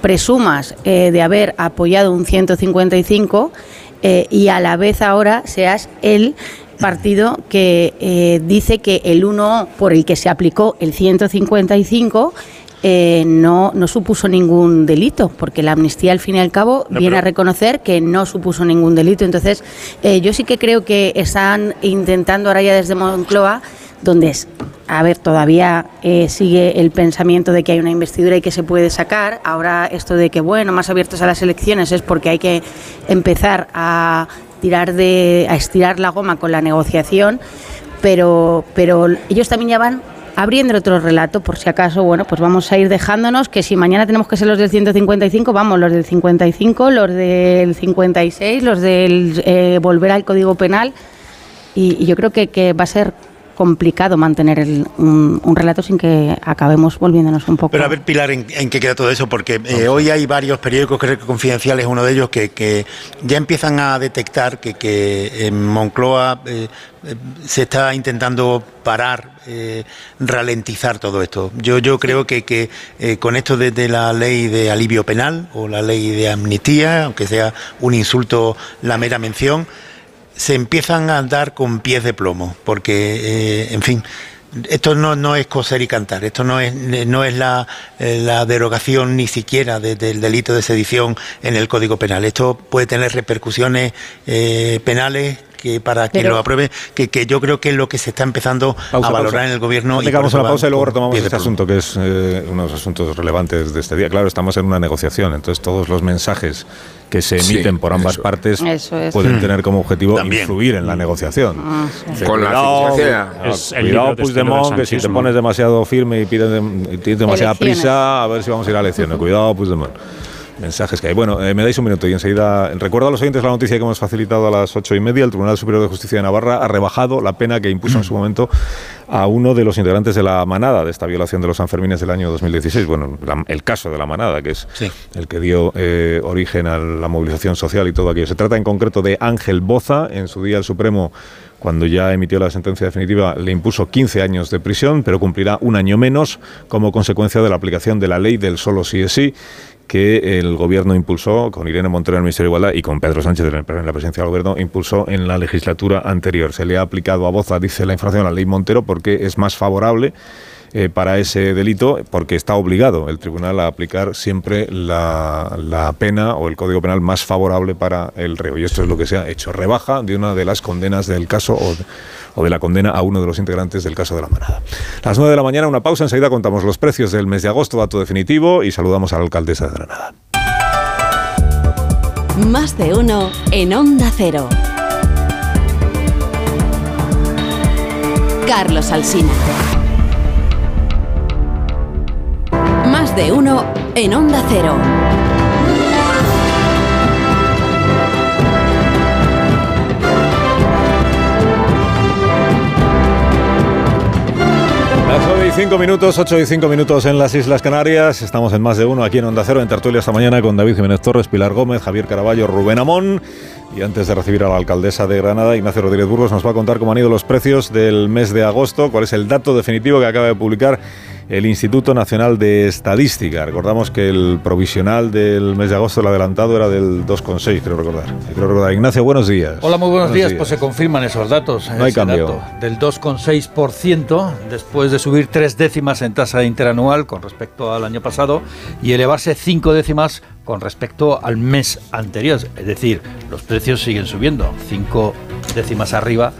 presumas eh, de haber apoyado un 155 eh, y a la vez ahora seas el partido que eh, dice que el uno por el que se aplicó el 155 no, no supuso ningún delito, porque la amnistía al fin y al cabo viene a reconocer que no supuso ningún delito. Entonces, yo sí que creo que están intentando ahora ya desde Moncloa donde a ver, todavía eh, sigue el pensamiento de que hay una investidura y que se puede sacar. Ahora esto de que, bueno, más abiertos a las elecciones es porque hay que empezar a tirar de, a estirar la goma con la negociación, pero, pero ellos también ya van abriendo otro relato, por si acaso, bueno, pues vamos a ir dejándonos que si mañana tenemos que ser los del 155, vamos, los del 55, los del 56, los del eh, volver al Código Penal, y, yo creo que, que va a ser complicado mantener un, relato sin que acabemos volviéndonos un poco. Pero a ver, Pilar, ¿en, qué queda todo eso? Porque eh, hoy hay varios periódicos, creo que Confidenciales uno de ellos, que, ya empiezan a detectar que, en Moncloa eh, eh, se está intentando parar, ralentizar todo esto. Yo, yo creo que, que con esto de, la ley de alivio penal o la ley de amnistía, aunque sea un insulto la mera mención, se empiezan a andar con pies de plomo, porque, eh, en fin, esto no, no, es coser y cantar, esto no es, no es la, eh, la derogación ni siquiera del delito de sedición en el Código Penal. Esto puede tener repercusiones eh, penales que para que lo apruebe, que, que, yo creo que es lo que se está empezando a valorar en el gobierno. Dejamos la pausa y luego retomamos este asunto, que es uno de los asuntos relevantes de este día. Claro, estamos en una negociación, entonces todos los mensajes que se emiten por ambas partes pueden tener como objetivo influir en la negociación. Ah, Con la cuidado, Puigdemont, que si te pones demasiado firme y pides, tienes demasiada prisa, a ver si vamos a ir a elecciones. Cuidado, Puigdemont mensajes que hay. Bueno, eh, me dais un minuto y enseguida recuerdo a los oyentes la noticia que hemos facilitado a las ocho y media. El Tribunal Superior de Justicia de Navarra ha rebajado la pena que impuso en su momento a uno de los integrantes de la manada de esta violación de los Sanfermines del año 2016. Bueno, el caso de la manada, que es el que dio eh, origen a la movilización social y todo aquello. Se trata en concreto de Ángel Boza. En su día el Supremo cuando ya emitió la sentencia definitiva, le impuso 15 años de prisión, pero cumplirá un año menos como consecuencia de la aplicación de la ley del solo sí es sí que el gobierno impulsó, con Irene Montero en el Ministerio de Igualdad y con Pedro Sánchez en la presidencia del gobierno, impulsó en la legislatura anterior. Se le ha aplicado a Boza, dice la información, a la ley Montero porque es más favorable eh, para ese delito porque está obligado el tribunal a aplicar siempre la, pena o el código penal más favorable para el reo. Y esto es lo que se ha hecho. Rebaja de una de las condenas del caso o de la condena a uno de los integrantes del caso de la manada. Las 9 de la mañana, una pausa. Enseguida contamos los precios del mes de agosto, dato definitivo, y saludamos a la alcaldesa de Granada. Más de uno en Onda Cero. Carlos Alsina. De uno en Onda Cero. Las 9 y 5 minutos, 8 y 5 minutos en las Islas Canarias. Estamos en más de uno aquí en Onda Cero, en Tertulia esta mañana con David Jiménez Torres, Pilar Gómez, Javier Caraballo, Rubén Amón. Y antes de recibir a la alcaldesa de Granada, Ignacio Rodríguez Burgos nos va a contar cómo han ido los precios del mes de agosto, cuál es el dato definitivo que acaba de publicar el Instituto Nacional de Estadística. Recordamos que el provisional del mes de agosto, el adelantado, era del 2,6, creo recordar. Creo recordar. Ignacio, buenos días. Hola, muy buenos, días. Pues se confirman esos datos. No hay cambio. Dato del 2,6% después de subir tres décimas en tasa interanual con respecto al año pasado y elevarse cinco décimas con respecto al mes anterior. Es decir, los precios siguen subiendo, cinco décimas arriba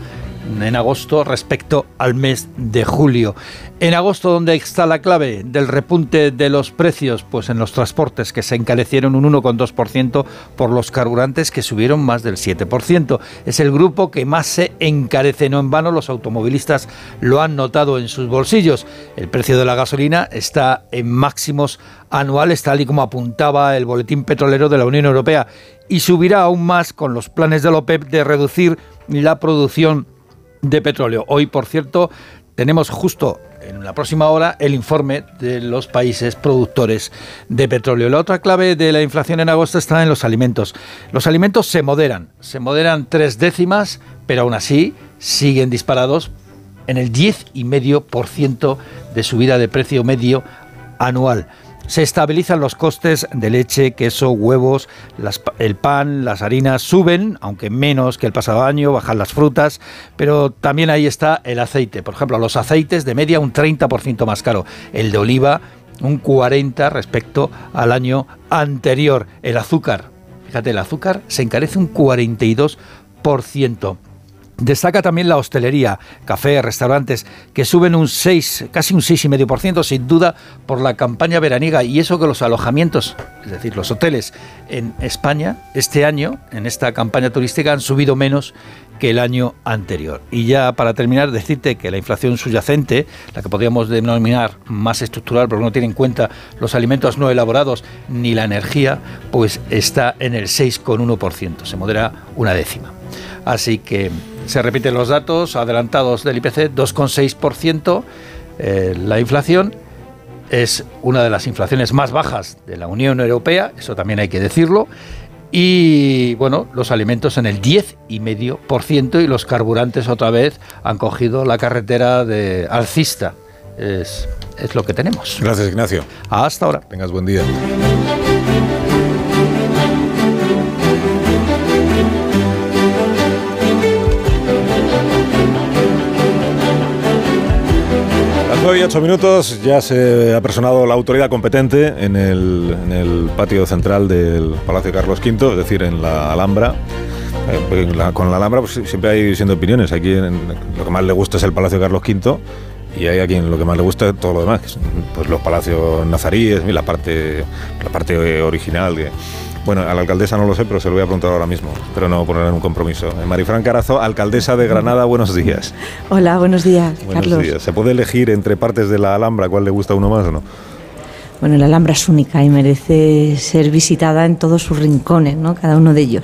en agosto respecto al mes de julio. En agosto, ¿dónde está la clave del repunte de los precios? Pues en los transportes, que se encarecieron un 1,2% por los carburantes, que subieron más del 7%. Es el grupo que más se encarece, no en vano, los automovilistas lo han notado en sus bolsillos. El precio de la gasolina está en máximos anuales, tal y como apuntaba el Boletín Petrolero de la Unión Europea, y subirá aún más con los planes de la OPEP de reducir la producción de petróleo. Hoy, por cierto, tenemos justo en la próxima hora el informe de los países productores de petróleo. La otra clave de la inflación en agosto está en los alimentos. Los alimentos se moderan, se moderan tres décimas, pero aún así siguen disparados en el 10,5% de subida de precio medio anual se estabilizan los costes de leche, queso, huevos, el pan, las harinas suben, aunque menos que el pasado año, bajan las frutas, pero también ahí está el aceite. Por ejemplo, los aceites de media un 30% más caro, el de oliva un 40% respecto al año anterior. El azúcar, fíjate, el azúcar se encarece un 42%. Destaca también la hostelería, café, restaurantes, que suben un 6, casi un 6,5%, sin duda, por la campaña veraniega. Y eso que los alojamientos, es decir, los hoteles en España, este año, en esta campaña turística, han subido menos que el año anterior. Y ya para terminar, decirte que la inflación subyacente, la que podríamos denominar más estructural, porque no tiene en cuenta los alimentos no elaborados ni la energía, pues está en el 6,1%, se modera una décima. Así que se repiten los datos adelantados del IPC, 2,6%. Eh, la inflación es una de las inflaciones más bajas de la Unión Europea, eso también hay que decirlo. Y bueno, los alimentos en el 10,5% y los carburantes otra vez han cogido la carretera de alcista. Es, es lo que tenemos. Gracias, Ignacio. Hasta ahora. Tengas buen día. Hoy 8 minutos ya se ha personado la autoridad competente en el, patio central del Palacio Carlos V, es decir, en la Alhambra. Eh, con la Alhambra pues, siempre hay siendo opiniones. Aquí lo que más le gusta es el Palacio Carlos V y hay a quien lo que más le gusta es todo lo demás, pues los palacios nazaríes, la parte, la parte original. Bueno, a la alcaldesa no lo sé, pero se lo voy a preguntar ahora mismo. Pero no poner en un compromiso. Eh, Marifran Carazo, alcaldesa de Granada, buenos días. Hola, buenos días, buenos Carlos. Días. ¿Se puede elegir entre partes de la Alhambra cuál le gusta a uno más o no? Bueno, la Alhambra es única y merece ser visitada en todos sus rincones, ¿no? Cada uno de ellos.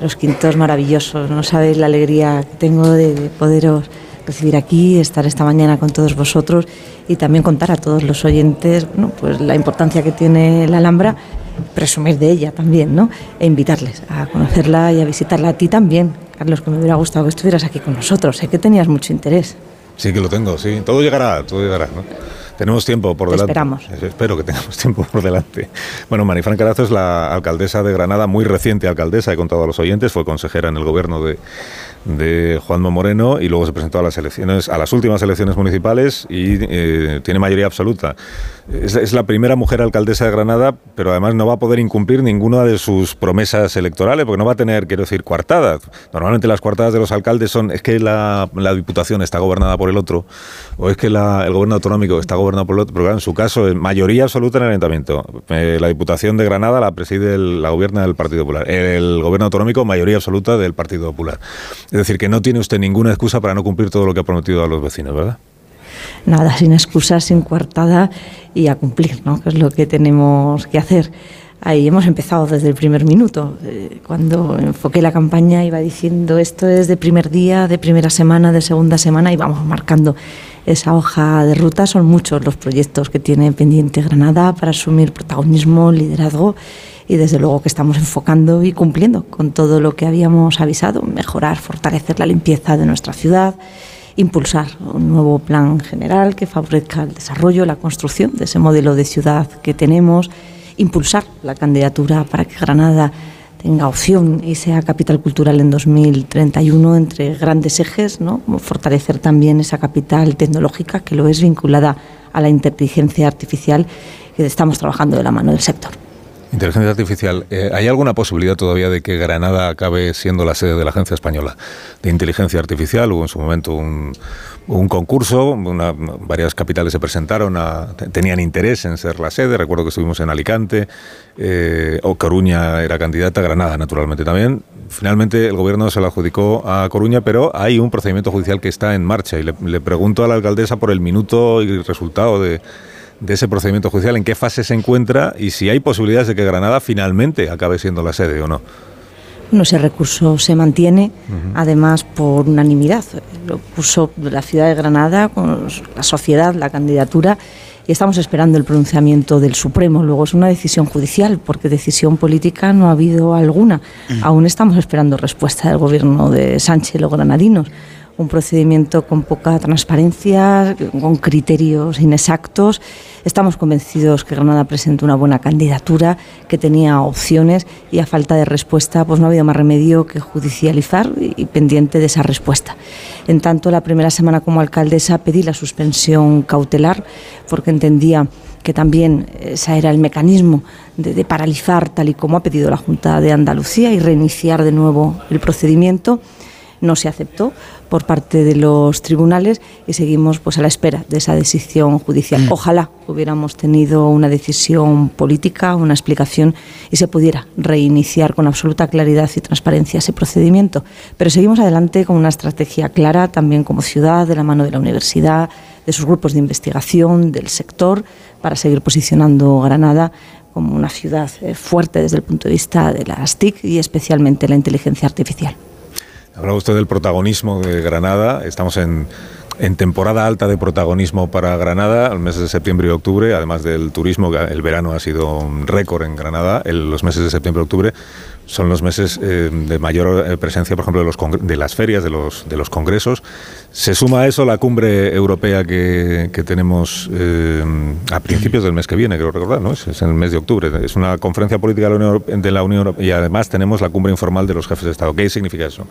Los quintos maravillosos, no sabéis la alegría que tengo de poderos recibir aquí, estar esta mañana con todos vosotros y también contar a todos los oyentes bueno, pues la importancia que tiene la Alhambra presumir de ella también, ¿no? E invitarles a conocerla y a visitarla a ti también, Carlos, que me hubiera gustado que estuvieras aquí con nosotros. Sé que tenías mucho interés. Sí, que lo tengo, sí. Todo llegará, todo llegará, ¿no? Tenemos tiempo por delante. esperamos. Espero que tengamos tiempo por delante. Bueno, Marifran Carazo es la alcaldesa de Granada, muy reciente alcaldesa, he contado a los oyentes, fue consejera en el gobierno de, de Juanmo Moreno y luego se presentó a las elecciones, a las últimas elecciones municipales y eh, tiene mayoría absoluta es, la primera mujer alcaldesa de Granada, pero además no va a poder incumplir ninguna de sus promesas electorales, porque no va a tener, quiero decir, coartadas. Normalmente las coartadas de los alcaldes son, es que la, Diputación está gobernada por el otro, o es que el gobierno autonómico está gobernado por el otro, pero en su caso, es mayoría absoluta en el Ayuntamiento. Eh, la Diputación de Granada la preside, la gobierna del Partido Popular. El gobierno autonómico, mayoría absoluta del Partido Popular. Es decir, que no tiene usted ninguna excusa para no cumplir todo lo que ha prometido a los vecinos, ¿verdad? Nada, sin excusas, sin coartada y a cumplir, ¿no? que es lo que tenemos que hacer. Ahí hemos empezado desde el primer minuto. Eh, cuando enfoqué la campaña iba diciendo esto es de primer día, de primera semana, de segunda semana y vamos marcando esa hoja de ruta. Son muchos los proyectos que tiene pendiente Granada para asumir protagonismo, liderazgo y desde luego que estamos enfocando y cumpliendo con todo lo que habíamos avisado, mejorar, fortalecer la limpieza de nuestra ciudad impulsar un nuevo plan general que favorezca el desarrollo, la construcción de ese modelo de ciudad que tenemos, impulsar la candidatura para que Granada tenga opción y sea capital cultural en 2031 entre grandes ejes, ¿no? fortalecer también esa capital tecnológica que lo es vinculada a la inteligencia artificial que estamos trabajando de la mano del sector. Inteligencia artificial. Eh, ¿Hay alguna posibilidad todavía de que Granada acabe siendo la sede de la Agencia Española de Inteligencia Artificial? Hubo en su momento un, concurso, varias capitales se presentaron, tenían interés en ser la sede. Recuerdo que estuvimos en Alicante, eh, o Coruña era candidata, Granada naturalmente también. Finalmente el gobierno se la adjudicó a Coruña, pero hay un procedimiento judicial que está en marcha y le pregunto a la alcaldesa por el minuto y resultado de de ese procedimiento judicial, en qué fase se encuentra y si hay posibilidades de que Granada finalmente acabe siendo la sede o no. Bueno, ese recurso se mantiene, además por unanimidad. Lo puso la ciudad de Granada, con la sociedad, la candidatura, y estamos esperando el pronunciamiento del Supremo. Luego es una decisión judicial, porque decisión política no ha habido alguna. Aún estamos esperando respuesta del gobierno de Sánchez, los granadinos un procedimiento con poca transparencia, con criterios inexactos. Estamos convencidos que Granada presenta una buena candidatura, que tenía opciones y a falta de respuesta pues no ha habido más remedio que judicializar y pendiente de esa respuesta. En tanto, la primera semana como alcaldesa pedí la suspensión cautelar porque entendía que también ese era el mecanismo de, de paralizar tal y como ha pedido la Junta de Andalucía y reiniciar de nuevo el procedimiento no se aceptó por parte de los tribunales y seguimos pues a la espera de esa decisión judicial. Mm. Ojalá hubiéramos tenido una decisión política, una explicación y se pudiera reiniciar con absoluta claridad y transparencia ese procedimiento. Pero seguimos adelante con una estrategia clara también como ciudad, de la mano de la universidad, de sus grupos de investigación, del sector, para seguir posicionando Granada como una ciudad eh, fuerte desde el punto de vista de las TIC y especialmente la inteligencia artificial. Hablaba usted del protagonismo de Granada. Estamos en, temporada alta de protagonismo para Granada, el mes de septiembre y octubre, además del turismo, el verano ha sido un récord en Granada, los meses de septiembre y octubre son los meses eh, de mayor eh, presencia, por ejemplo, de, los de las ferias, de los, de los congresos. Se suma a eso la cumbre europea que, que tenemos eh, a principios del mes que viene, creo recordar, ¿no? Es, en el mes de octubre. Es una conferencia política de la, Unión, Europea y además tenemos la cumbre informal de los jefes de Estado. ¿Qué significa eso?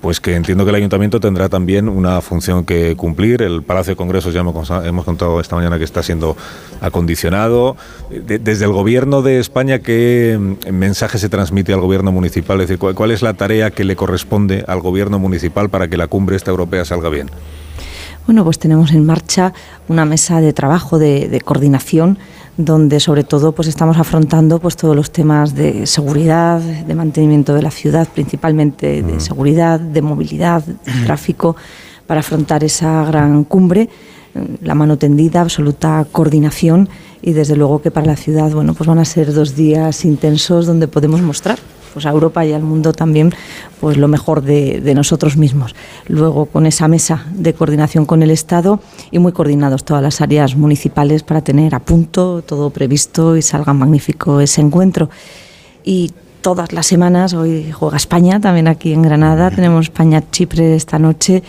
Pues que entiendo que el ayuntamiento tendrá también una función que cumplir. El Palacio de Congresos ya hemos, contado esta mañana que está siendo acondicionado. desde el gobierno de España, ¿qué mensaje se transmite al gobierno municipal? Es decir, ¿cuál, es la tarea que le corresponde al gobierno municipal para que la cumbre esta europea salga bien? Bueno, pues tenemos en marcha una mesa de trabajo de, coordinación donde sobre todo pues estamos afrontando pues todos los temas de seguridad, de mantenimiento de la ciudad, principalmente de mm. seguridad, de movilidad, de tráfico, para afrontar esa gran cumbre, la mano tendida, absoluta coordinación y desde luego que para la ciudad bueno pues van a ser dos días intensos donde podemos mostrar pues a Europa y al mundo también pues lo mejor de, nosotros mismos. Luego con esa mesa de coordinación con el Estado y muy coordinados todas las áreas municipales para tener a punto todo previsto y salga magnífico ese encuentro. Y todas las semanas, hoy juega España, también aquí en Granada, tenemos España-Chipre esta noche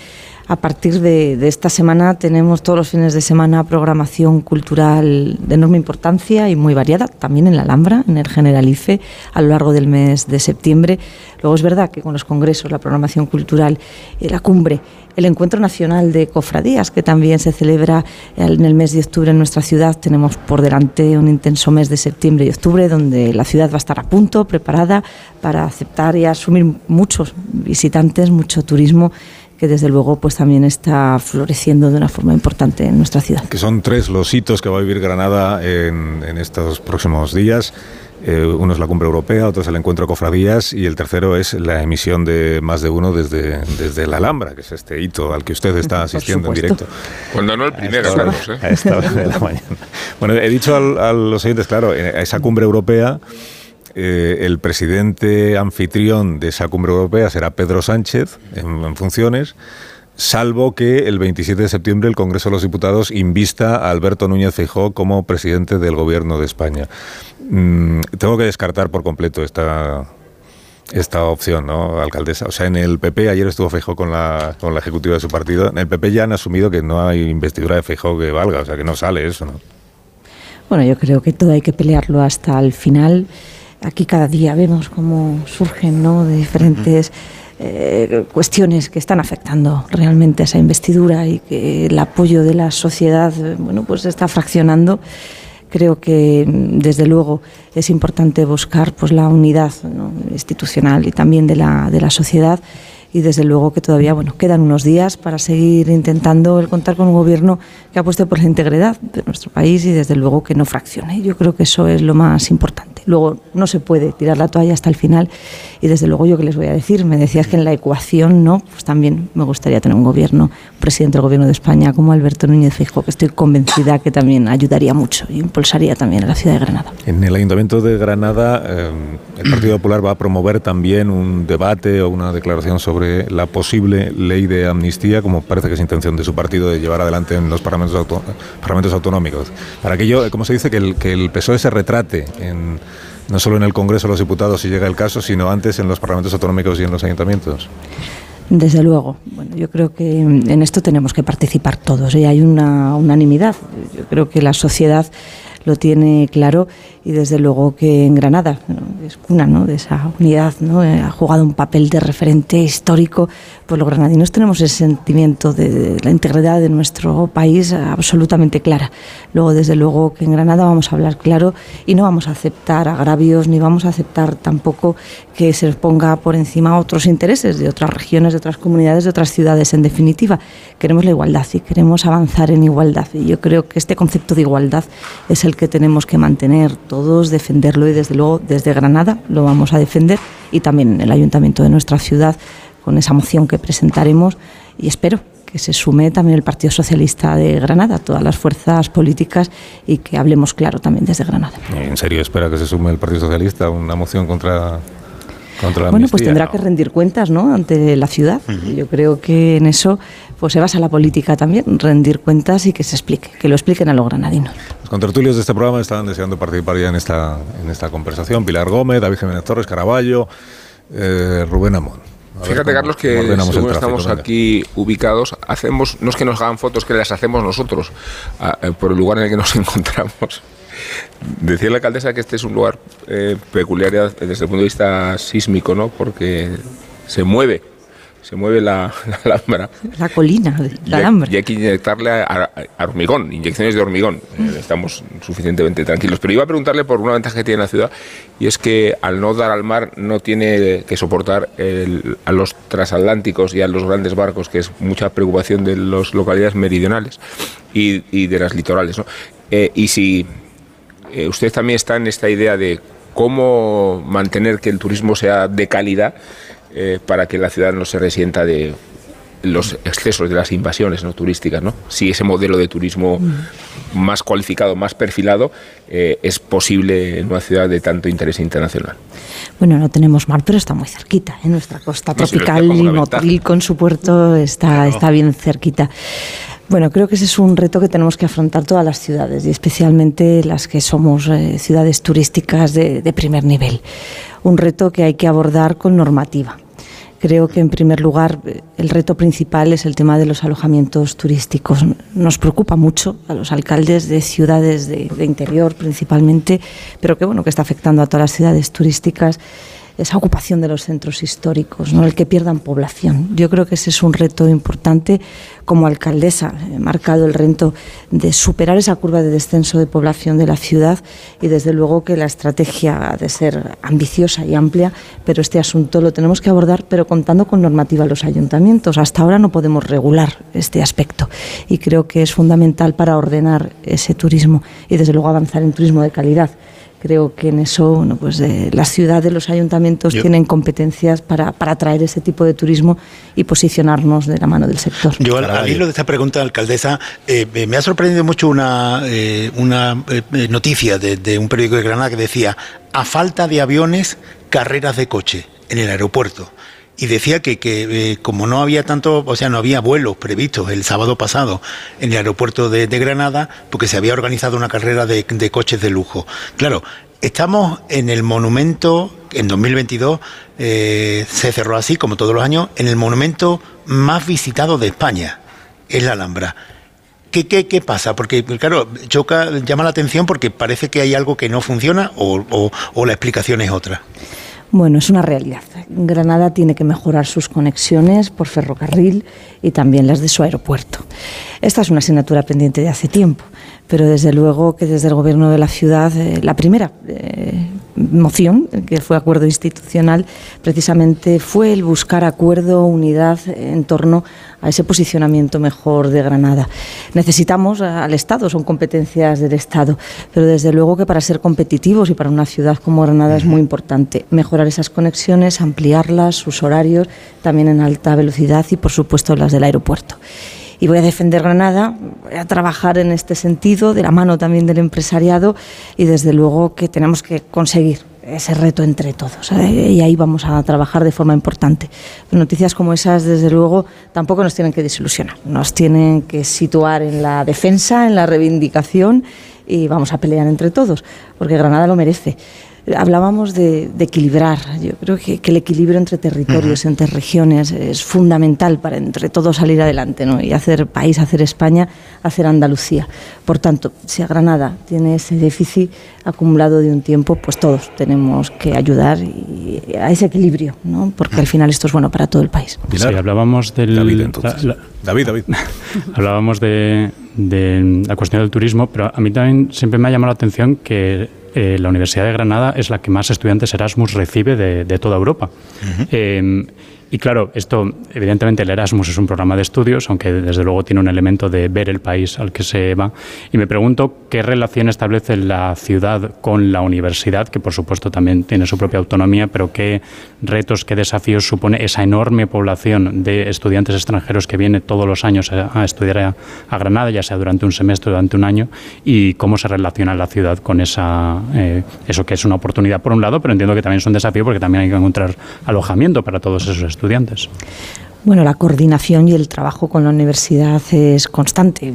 a partir de, esta semana tenemos todos los fines de semana programación cultural de enorme importancia y muy variada, también en la Alhambra, en el Generalife, a lo largo del mes de septiembre. Luego es verdad que con los congresos, la programación cultural, eh, la cumbre, el Encuentro Nacional de Cofradías, que también se celebra en el mes de octubre en nuestra ciudad, tenemos por delante un intenso mes de septiembre y octubre, donde la ciudad va a estar a punto, preparada para aceptar y asumir muchos visitantes, mucho turismo que desde luego pues también está floreciendo de una forma importante en nuestra ciudad. Que son tres los hitos que va a vivir Granada en, estos próximos días. Eh, uno es la cumbre europea, otro es el encuentro de cofradías y el tercero es la emisión de más de uno desde, desde la Alhambra, que es este hito al que usted está asistiendo en directo. Cuando no el primero, ¿eh? A esta hora de la mañana. Bueno, he dicho a los oyentes, claro, a esa cumbre europea eh, el presidente anfitrión de esa cumbre europea será Pedro Sánchez en, funciones salvo que el 27 de septiembre el Congreso de los Diputados invista a Alberto Núñez Feijóo como presidente del Gobierno de España. Mm, tengo que descartar por completo esta, esta opción, ¿no, alcaldesa? O sea, en el PP, ayer estuvo Feijóo con la, con la ejecutiva de su partido, en el PP ya han asumido que no hay investidura de Feijóo que valga, o sea, que no sale eso, ¿no? Bueno, yo creo que todo hay que pelearlo hasta el final aquí cada día vemos cómo surgen ¿no? de diferentes eh, cuestiones que están afectando realmente a esa investidura y que el apoyo de la sociedad bueno, pues está fraccionando. Creo que desde luego es importante buscar pues, la unidad institucional y también de la, de la sociedad y desde luego que todavía bueno quedan unos días para seguir intentando el contar con un gobierno que apueste por la integridad de nuestro país y desde luego que no fraccione. Yo creo que eso es lo más importante. Luego no se puede tirar la toalla hasta el final y desde luego yo que les voy a decir, me decías que en la ecuación no, pues también me gustaría tener un gobierno, un presidente del gobierno de España como Alberto Núñez Fijo, que estoy convencida que también ayudaría mucho y impulsaría también a la ciudad de Granada. En el Ayuntamiento de Granada eh, el Partido Popular va a promover también un debate o una declaración sobre la posible ley de amnistía, como parece que es intención de su partido de llevar adelante en los parlamentos, parlamentos autonómicos. Para que yo, como se dice, que el, que el PSOE se retrate en, no solo en el Congreso de los Diputados si llega el caso, sino antes en los parlamentos autonómicos y en los ayuntamientos. Desde luego. Bueno, yo creo que en esto tenemos que participar todos y hay una unanimidad. Yo creo que la sociedad lo tiene claro y desde luego que en Granada es una ¿no? de esa unidad, ¿no? Eh, ha jugado un papel de referente histórico. Pues los granadinos tenemos ese sentimiento de, la integridad de nuestro país absolutamente clara. Luego, desde luego que en Granada vamos a hablar claro y no vamos a aceptar agravios ni vamos a aceptar tampoco que se ponga por encima otros intereses de otras regiones, de otras comunidades, de otras ciudades. En definitiva, queremos la igualdad y queremos avanzar en igualdad. Y yo creo que este concepto de igualdad es el que tenemos que mantener todos, defenderlo y desde luego desde Granada lo vamos a defender y también en el ayuntamiento de nuestra ciudad con esa moción que presentaremos y espero que se sume también el Partido Socialista de Granada, todas las fuerzas políticas y que hablemos claro también desde Granada. ¿En serio espera que se sume el Partido Socialista una moción contra bueno, pues tendrá que rendir cuentas ¿no? ante la ciudad. Yo creo que en eso pues se basa la política también, rendir cuentas y que se explique, que lo expliquen a los granadinos. Contertulios de este programa estaban deseando participar ya en esta, en esta conversación. Pilar Gómez, David Jiménez Torres, Caraballo, eh, Rubén Amón. Fíjate, Carlos, que según estamos aquí ubicados, hacemos, no es que nos hagan fotos, que las hacemos nosotros eh, por el lugar en el que nos encontramos. Decía la alcaldesa que este es un lugar eh, peculiar desde el punto de vista sísmico, ¿no? Porque se mueve, se mueve la, la alhambra. La colina la alhambra. Y hay que inyectarle a, hormigón, inyecciones de hormigón. Eh, estamos suficientemente tranquilos. Pero iba a preguntarle por una ventaja que tiene la ciudad, y es que al no dar al mar no tiene que soportar a los transatlánticos y a los grandes barcos, que es mucha preocupación de las localidades meridionales y, de las litorales. ¿no? Eh, y si eh, usted también está en esta idea de cómo mantener que el turismo sea de calidad eh, para que la ciudad no se resienta de los excesos de las invasiones no turísticas, ¿no? Si ese modelo de turismo mm. más cualificado, más perfilado, eh, es posible en una ciudad de tanto interés internacional. Bueno, no tenemos mar, pero está muy cerquita. En nuestra costa tropical, y Motril con su puerto está, está bien cerquita. Bueno, creo que ese es un reto que tenemos que afrontar todas las ciudades y especialmente las que somos eh, ciudades turísticas de, primer nivel. Un reto que hay que abordar con normativa Creo que en primer lugar el reto principal es el tema de los alojamientos turísticos. Nos preocupa mucho a los alcaldes de ciudades de, interior principalmente, pero que bueno que está afectando a todas las ciudades turísticas esa ocupación de los centros históricos, ¿no? el que pierdan población. Yo creo que ese es un reto importante. Como alcaldesa he marcado el reto de superar esa curva de descenso de población de la ciudad y desde luego que la estrategia ha de ser ambiciosa y amplia, pero este asunto lo tenemos que abordar, pero contando con normativa a los ayuntamientos. Hasta ahora no podemos regular este aspecto y creo que es fundamental para ordenar ese turismo y desde luego avanzar en turismo de calidad creo que en eso bueno, pues, eh, las ciudades, los ayuntamientos tienen competencias para, para atraer ese tipo de turismo y posicionarnos de la mano del sector. Yo al, hilo de esta pregunta, alcaldesa, eh, me ha sorprendido mucho una, eh, una noticia de, de un periódico de Granada que decía, a falta de aviones, carreras de coche en el aeropuerto y decía que, que como no había tanto, o sea, no había vuelos previstos el sábado pasado en el aeropuerto de, Granada, porque se había organizado una carrera de, coches de lujo. Claro, estamos en el monumento, en 2022 eh, se cerró así, como todos los años, en el monumento más visitado de España, es la Alhambra. ¿Qué, qué, qué pasa? Porque, claro, llama la atención porque parece que hay algo que no funciona o, o la explicación es otra. Bueno, es una realidad. Granada tiene que mejorar sus conexiones por ferrocarril y también las de su aeropuerto. Esta es una asignatura pendiente de hace tiempo, pero desde luego que desde el Gobierno de la ciudad, eh, la primera eh, moción, que fue acuerdo institucional, precisamente fue el buscar acuerdo, unidad en torno a ese posicionamiento mejor de Granada. Necesitamos al Estado, son competencias del Estado, pero desde luego que para ser competitivos y para una ciudad como Granada es muy importante mejorar esas conexiones, ampliarlas, sus horarios, también en alta velocidad y por supuesto las del aeropuerto y voy a defender Granada, voy a trabajar en este sentido, de la mano también del empresariado y desde luego que tenemos que conseguir ese reto entre todos. ¿eh? Y ahí vamos a trabajar de forma importante. noticias como esas, desde luego, tampoco nos tienen que desilusionar. Nos tienen que situar en la defensa, en la reivindicación y vamos a pelear entre todos, porque Granada lo merece. Hablábamos de, equilibrar. Yo creo que, el equilibrio entre territorios, entre regiones, es fundamental para entre todos salir adelante ¿no? y hacer país, hacer España, hacer Andalucía. Por tanto, si a Granada tiene ese déficit acumulado de un tiempo, pues todos tenemos que ayudar a ese equilibrio, ¿no? porque al final esto es bueno para todo el país. Sí, hablábamos del. David, David, David. hablábamos de, de la cuestión del turismo, pero a mí también siempre me ha llamado la atención que eh, la Universidad de Granada es la que más estudiantes Erasmus recibe de, toda Europa. Y claro, esto, evidentemente, el Erasmus es un programa de estudios, aunque desde luego tiene un elemento de ver el país al que se va. Y me pregunto qué relación establece la ciudad con la universidad, que por supuesto también tiene su propia autonomía, pero qué retos, qué desafíos supone esa enorme población de estudiantes extranjeros que viene todos los años a, estudiar a, Granada, ya sea durante un semestre o durante un año, y cómo se relaciona la ciudad con esa, eh, eso que es una oportunidad por un lado, pero entiendo que también es un desafío porque también hay que encontrar alojamiento para todos esos estudiantes estudiantes? Bueno, la coordinación y el trabajo con la universidad es constante.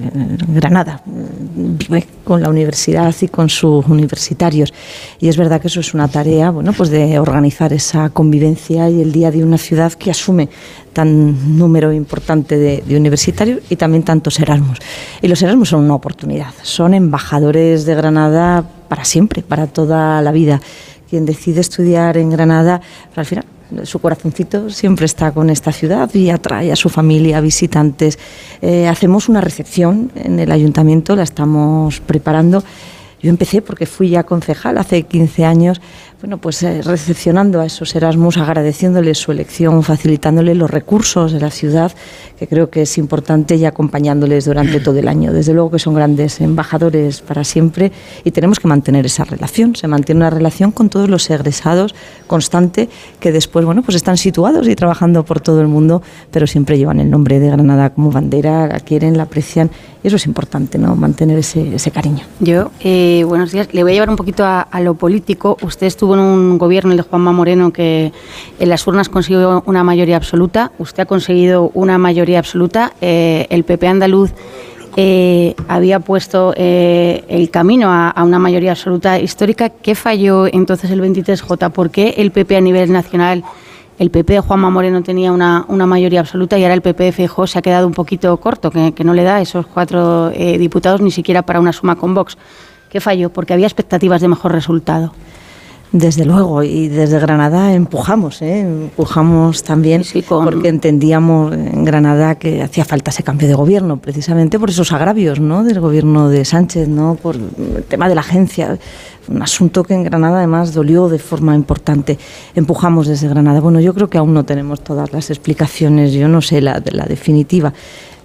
Granada vive con la universidad y con sus universitarios. Y es verdad que eso es una tarea, bueno, pues de organizar esa convivencia y el día de una ciudad que asume tan número importante de, universitarios y también tantos Erasmus. Y los Erasmus son una oportunidad. Son embajadores de Granada para siempre, para toda la vida. Quien decide estudiar en Granada, al final su corazoncito siempre está con esta ciudad y atrae a su familia, visitantes. Eh, hacemos una recepción en el ayuntamiento, la estamos preparando. Yo empecé porque fui ya concejal hace 15 años bueno, pues eh, recepcionando a esos Erasmus, agradeciéndoles su elección, facilitándoles los recursos de la ciudad, que creo que es importante, y acompañándoles durante todo el año. Desde luego que son grandes embajadores para siempre y tenemos que mantener esa relación. Se mantiene una relación con todos los egresados constante que después, bueno, pues están situados y trabajando por todo el mundo, pero siempre llevan el nombre de Granada como bandera, la quieren, la aprecian y eso es importante, ¿no? Mantener ese, ese cariño. Yo, eh, buenos días, le voy a llevar un poquito a, a lo político. Usted estuvo en un gobierno, el de Juanma Moreno, que en las urnas consiguió una mayoría absoluta. Usted ha conseguido una mayoría absoluta. Eh, el PP andaluz eh, había puesto eh, el camino a, una mayoría absoluta histórica. ¿Qué falló entonces el 23J? ¿Por qué el PP a nivel nacional el PP Juanma Moreno tenía una, mayoría absoluta y ahora el PP Feijóo se ha quedado un poquito corto, que, no le da esos cuatro diputados ni siquiera para una suma con Vox. ¿Qué falló? Porque había expectativas de mejor resultado. Desde luego, y desde Granada empujamos, ¿eh? empujamos también porque entendíamos en Granada que hacía falta ese cambio de gobierno, precisamente por esos agravios ¿no? del gobierno de Sánchez, ¿no? por el tema de la agencia, un asunto que en Granada además dolió de forma importante. Empujamos desde Granada. Bueno, yo creo que aún no tenemos todas las explicaciones, yo no sé la, la definitiva.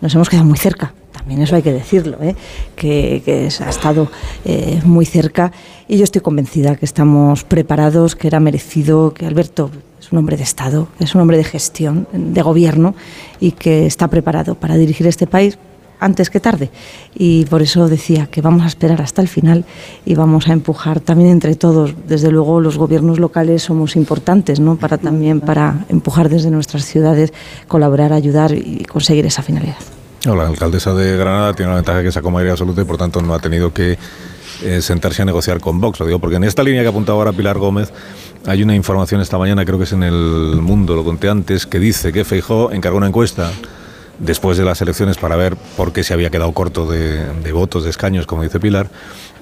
Nos hemos quedado muy cerca, también eso hay que decirlo, ¿eh? que, ha estado eh, muy cerca y yo estoy convencida que estamos preparados, que era merecido, que Alberto es un hombre de Estado, es un hombre de gestión, de gobierno y que está preparado para dirigir este país antes que tarde. Y por eso decía que vamos a esperar hasta el final y vamos a empujar también entre todos. Desde luego los gobiernos locales somos importantes, ¿no? Para también para empujar desde nuestras ciudades, colaborar, ayudar y conseguir esa finalidad la alcaldesa de Granada tiene la ventaja que sacó mayoría absoluta y por tanto no ha tenido que eh, sentarse a negociar con Vox. Lo digo porque en esta línea que ha apuntado ahora Pilar Gómez hay una información esta mañana, creo que es en el Mundo, lo conté antes, que dice que Feijó encargó una encuesta después de las elecciones para ver por qué se había quedado corto de, de votos, de escaños, como dice Pilar,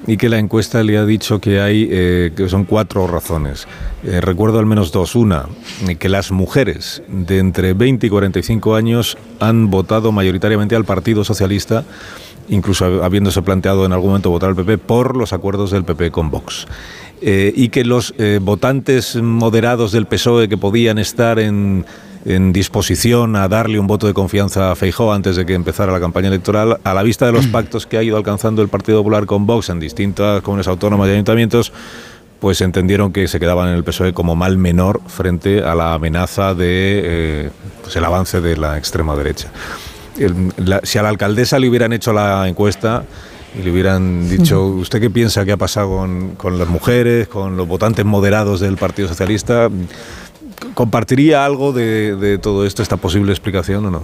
y que la encuesta le ha dicho que hay eh, que son cuatro razones. Eh, recuerdo al menos dos. Una, que las mujeres de entre 20 y 45 años han votado mayoritariamente al Partido Socialista, incluso habiéndose planteado en algún momento votar al PP por los acuerdos del PP con Vox. Eh, y que los votantes moderados del PSOE que podían estar en en disposición a darle un voto de confianza a Feijó antes de que empezara la campaña electoral, a la vista de los pactos que ha ido alcanzando el Partido Popular con Vox en distintas comunidades autónomas y ayuntamientos, pues entendieron que se quedaban en el PSOE como mal menor frente a la amenaza de eh, pues el avance de la extrema derecha. si a la alcaldesa le hubieran hecho la encuesta y le hubieran dicho, ¿usted qué piensa que ha pasado con, con las mujeres, con los votantes moderados del Partido Socialista? ¿Compartiría algo de, todo esto, esta posible explicación o no?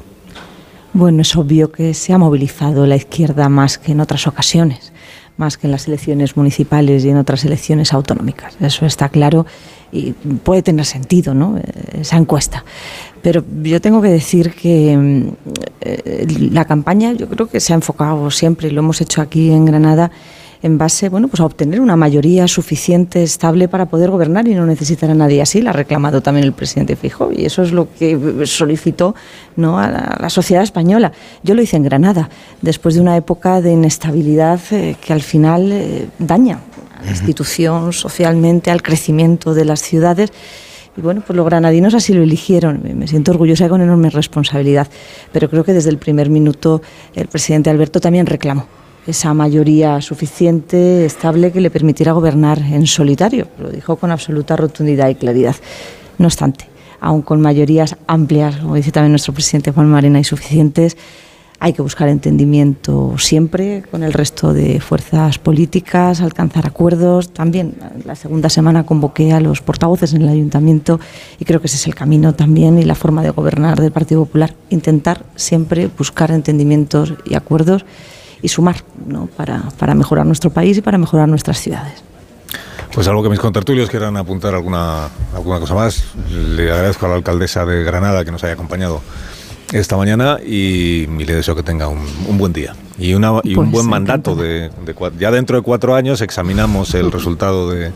Bueno, es obvio que se ha movilizado la izquierda más que en otras ocasiones, más que en las elecciones municipales y en otras elecciones autonómicas. Eso está claro y puede tener sentido, ¿no? Esa encuesta. Pero yo tengo que decir que mm, eh, la campaña yo creo que se ha enfocado siempre, y lo hemos hecho aquí en Granada, en base bueno, pues a obtener una mayoría suficiente, estable para poder gobernar y no necesitar a nadie. Así la ha reclamado también el presidente Fijo y eso es lo que solicitó ¿no? a, la, sociedad española. Yo lo hice en Granada, después de una época de inestabilidad eh, que al final eh, daña a la institución socialmente, al crecimiento de las ciudades. Y bueno, pues los granadinos así lo eligieron. Me siento orgullosa y con enorme responsabilidad. Pero creo que desde el primer minuto el presidente Alberto también reclamó esa mayoría suficiente, estable, que le permitiera gobernar en solitario. Lo dijo con absoluta rotundidad y claridad. No obstante, aun con mayorías amplias, como dice también nuestro presidente Juan Marina, y suficientes, hay que buscar entendimiento siempre con el resto de fuerzas políticas, alcanzar acuerdos. También la segunda semana convoqué a los portavoces en el ayuntamiento y creo que ese es el camino también y la forma de gobernar del Partido Popular. Intentar siempre buscar entendimientos y acuerdos y sumar ¿no? para, para mejorar nuestro país y para mejorar nuestras ciudades. Pues algo que mis contertulios quieran apuntar alguna, alguna cosa más. Le agradezco a la alcaldesa de Granada que nos haya acompañado esta mañana y, le deseo que tenga un, un buen día y, una, y un pues buen mandato. De, de, ya dentro de cuatro años examinamos el resultado de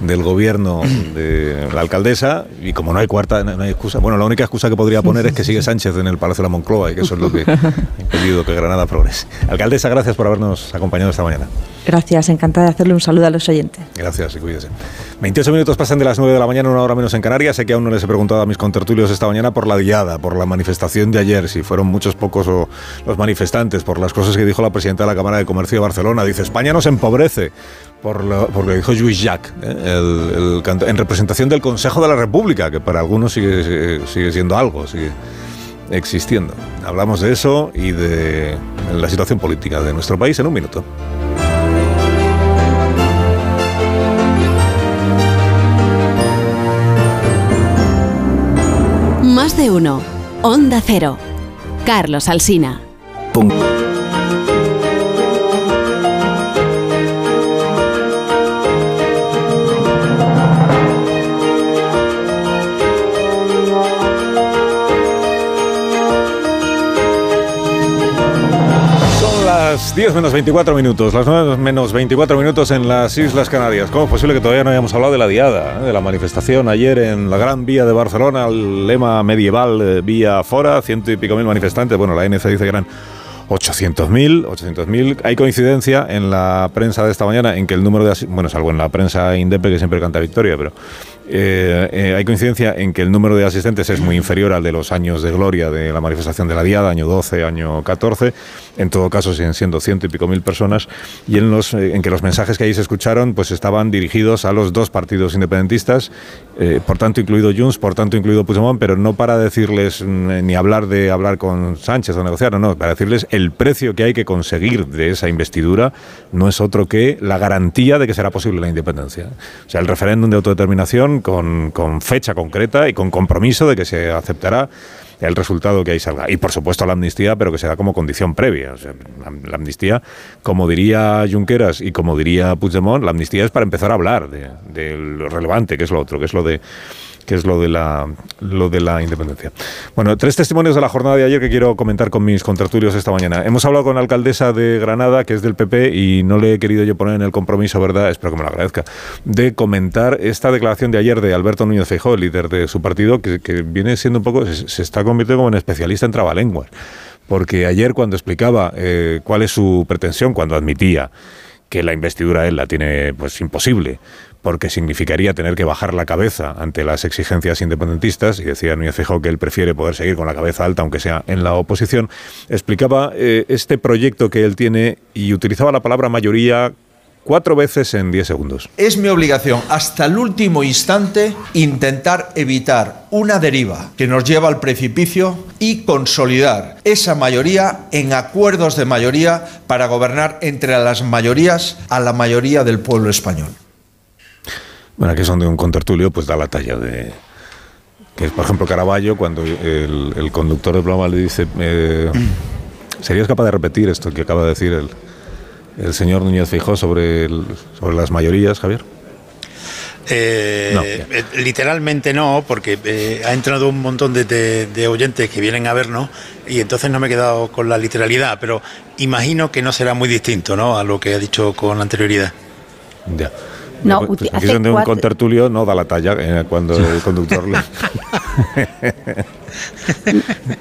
del gobierno de la alcaldesa y como no hay cuarta, no hay excusa, bueno, la única excusa que podría poner es que sigue Sánchez en el Palacio de la Moncloa y que eso es lo que ha impedido que Granada progrese. Alcaldesa, gracias por habernos acompañado esta mañana. Gracias, encantada de hacerle un saludo a los oyentes. Gracias y cuídese. 28 minutos pasan de las 9 de la mañana, una hora menos en Canarias. Sé que aún no les he preguntado a mis contertulios esta mañana por la diada, por la manifestación de ayer, si fueron muchos pocos o los manifestantes, por las cosas que dijo la presidenta de la Cámara de Comercio de Barcelona. Dice, España nos empobrece por lo, que dijo Luis Jacques, ¿eh? en representación del Consejo de la República, que para algunos sigue, sigue siendo algo, sigue existiendo. Hablamos de eso y de la situación política de nuestro país en un minuto. Más de uno. Onda Cero. Carlos Alsina. Las 10 menos 24 minutos, las 9 menos 24 minutos en las Islas Canarias. ¿Cómo es posible que todavía no hayamos hablado de la diada, eh, de la manifestación ayer en la Gran Vía de Barcelona, el lema medieval eh, Vía Fora, ciento y pico mil manifestantes? Bueno, la ANC dice que eran 800.000, 800.000. Hay coincidencia en la prensa de esta mañana en que el número de... Bueno, salvo en la prensa indepe que siempre canta victoria, pero eh, eh, hay coincidencia en que el número de asistentes es muy inferior al de los años de gloria de la manifestación de la Diada, año 12, año 14. En todo caso, siguen siendo ciento y pico mil personas. Y en, los, eh, en que los mensajes que ahí se escucharon pues estaban dirigidos a los dos partidos independentistas, por tanto incluido Junts, por tanto incluido Puigdemont, pero no para decirles mm, ni hablar de hablar con Sánchez o negociar, no, no, para decirles el precio que hay que conseguir de esa investidura no es otro que la garantía de que será posible la independencia. O sea, el referéndum de autodeterminación con, fecha concreta y con compromiso de que se aceptará el resultado que ahí salga. Y por supuesto la amnistía, pero que será como condición previa. la, amnistía, como diría Junqueras y como diría Puigdemont, la amnistía es para empezar a hablar de lo relevante, que es lo otro, que es lo de que es lo de la lo de la independencia. Bueno, tres testimonios de la jornada de ayer que quiero comentar con mis contraturios esta mañana. Hemos hablado con la alcaldesa de Granada, que es del PP, y no le he querido yo poner en el compromiso, ¿verdad? Espero que me lo agradezca, de comentar esta declaración de ayer de Alberto Núñez Feijóo, líder de su partido, que, viene siendo un poco, se, está convirtiendo como en especialista en trabalenguas. Porque ayer cuando explicaba eh, cuál es su pretensión, cuando admitía que la investidura él la tiene pues imposible, porque significaría tener que bajar la cabeza ante las exigencias independentistas, y decía Núñez Feijóo que él prefiere poder seguir con la cabeza alta, aunque sea en la oposición, explicaba eh, este proyecto que él tiene y utilizaba la palabra mayoría cuatro veces en diez segundos. Es mi obligación hasta el último instante intentar evitar una deriva que nos lleva al precipicio y consolidar esa mayoría en acuerdos de mayoría para gobernar entre las mayorías a la mayoría del pueblo español. Bueno, aquí son de un contertulio, pues da la talla de... Que es, por ejemplo, Caraballo, cuando el, conductor del programa le dice... Eh, ¿Serías capaz de repetir esto que acaba de decir el, el señor Núñez Fijó sobre, sobre las mayorías, Javier? Eh, eh, literalmente no, porque eh, ha entrado un montón de, de, oyentes que vienen a vernos y entonces no me he quedado con la literalidad, pero imagino que no será muy distinto ¿no? a lo que ha dicho con anterioridad. Ya. No, pues, aquí donde un contertulio no da la talla eh, cuando el conductor le...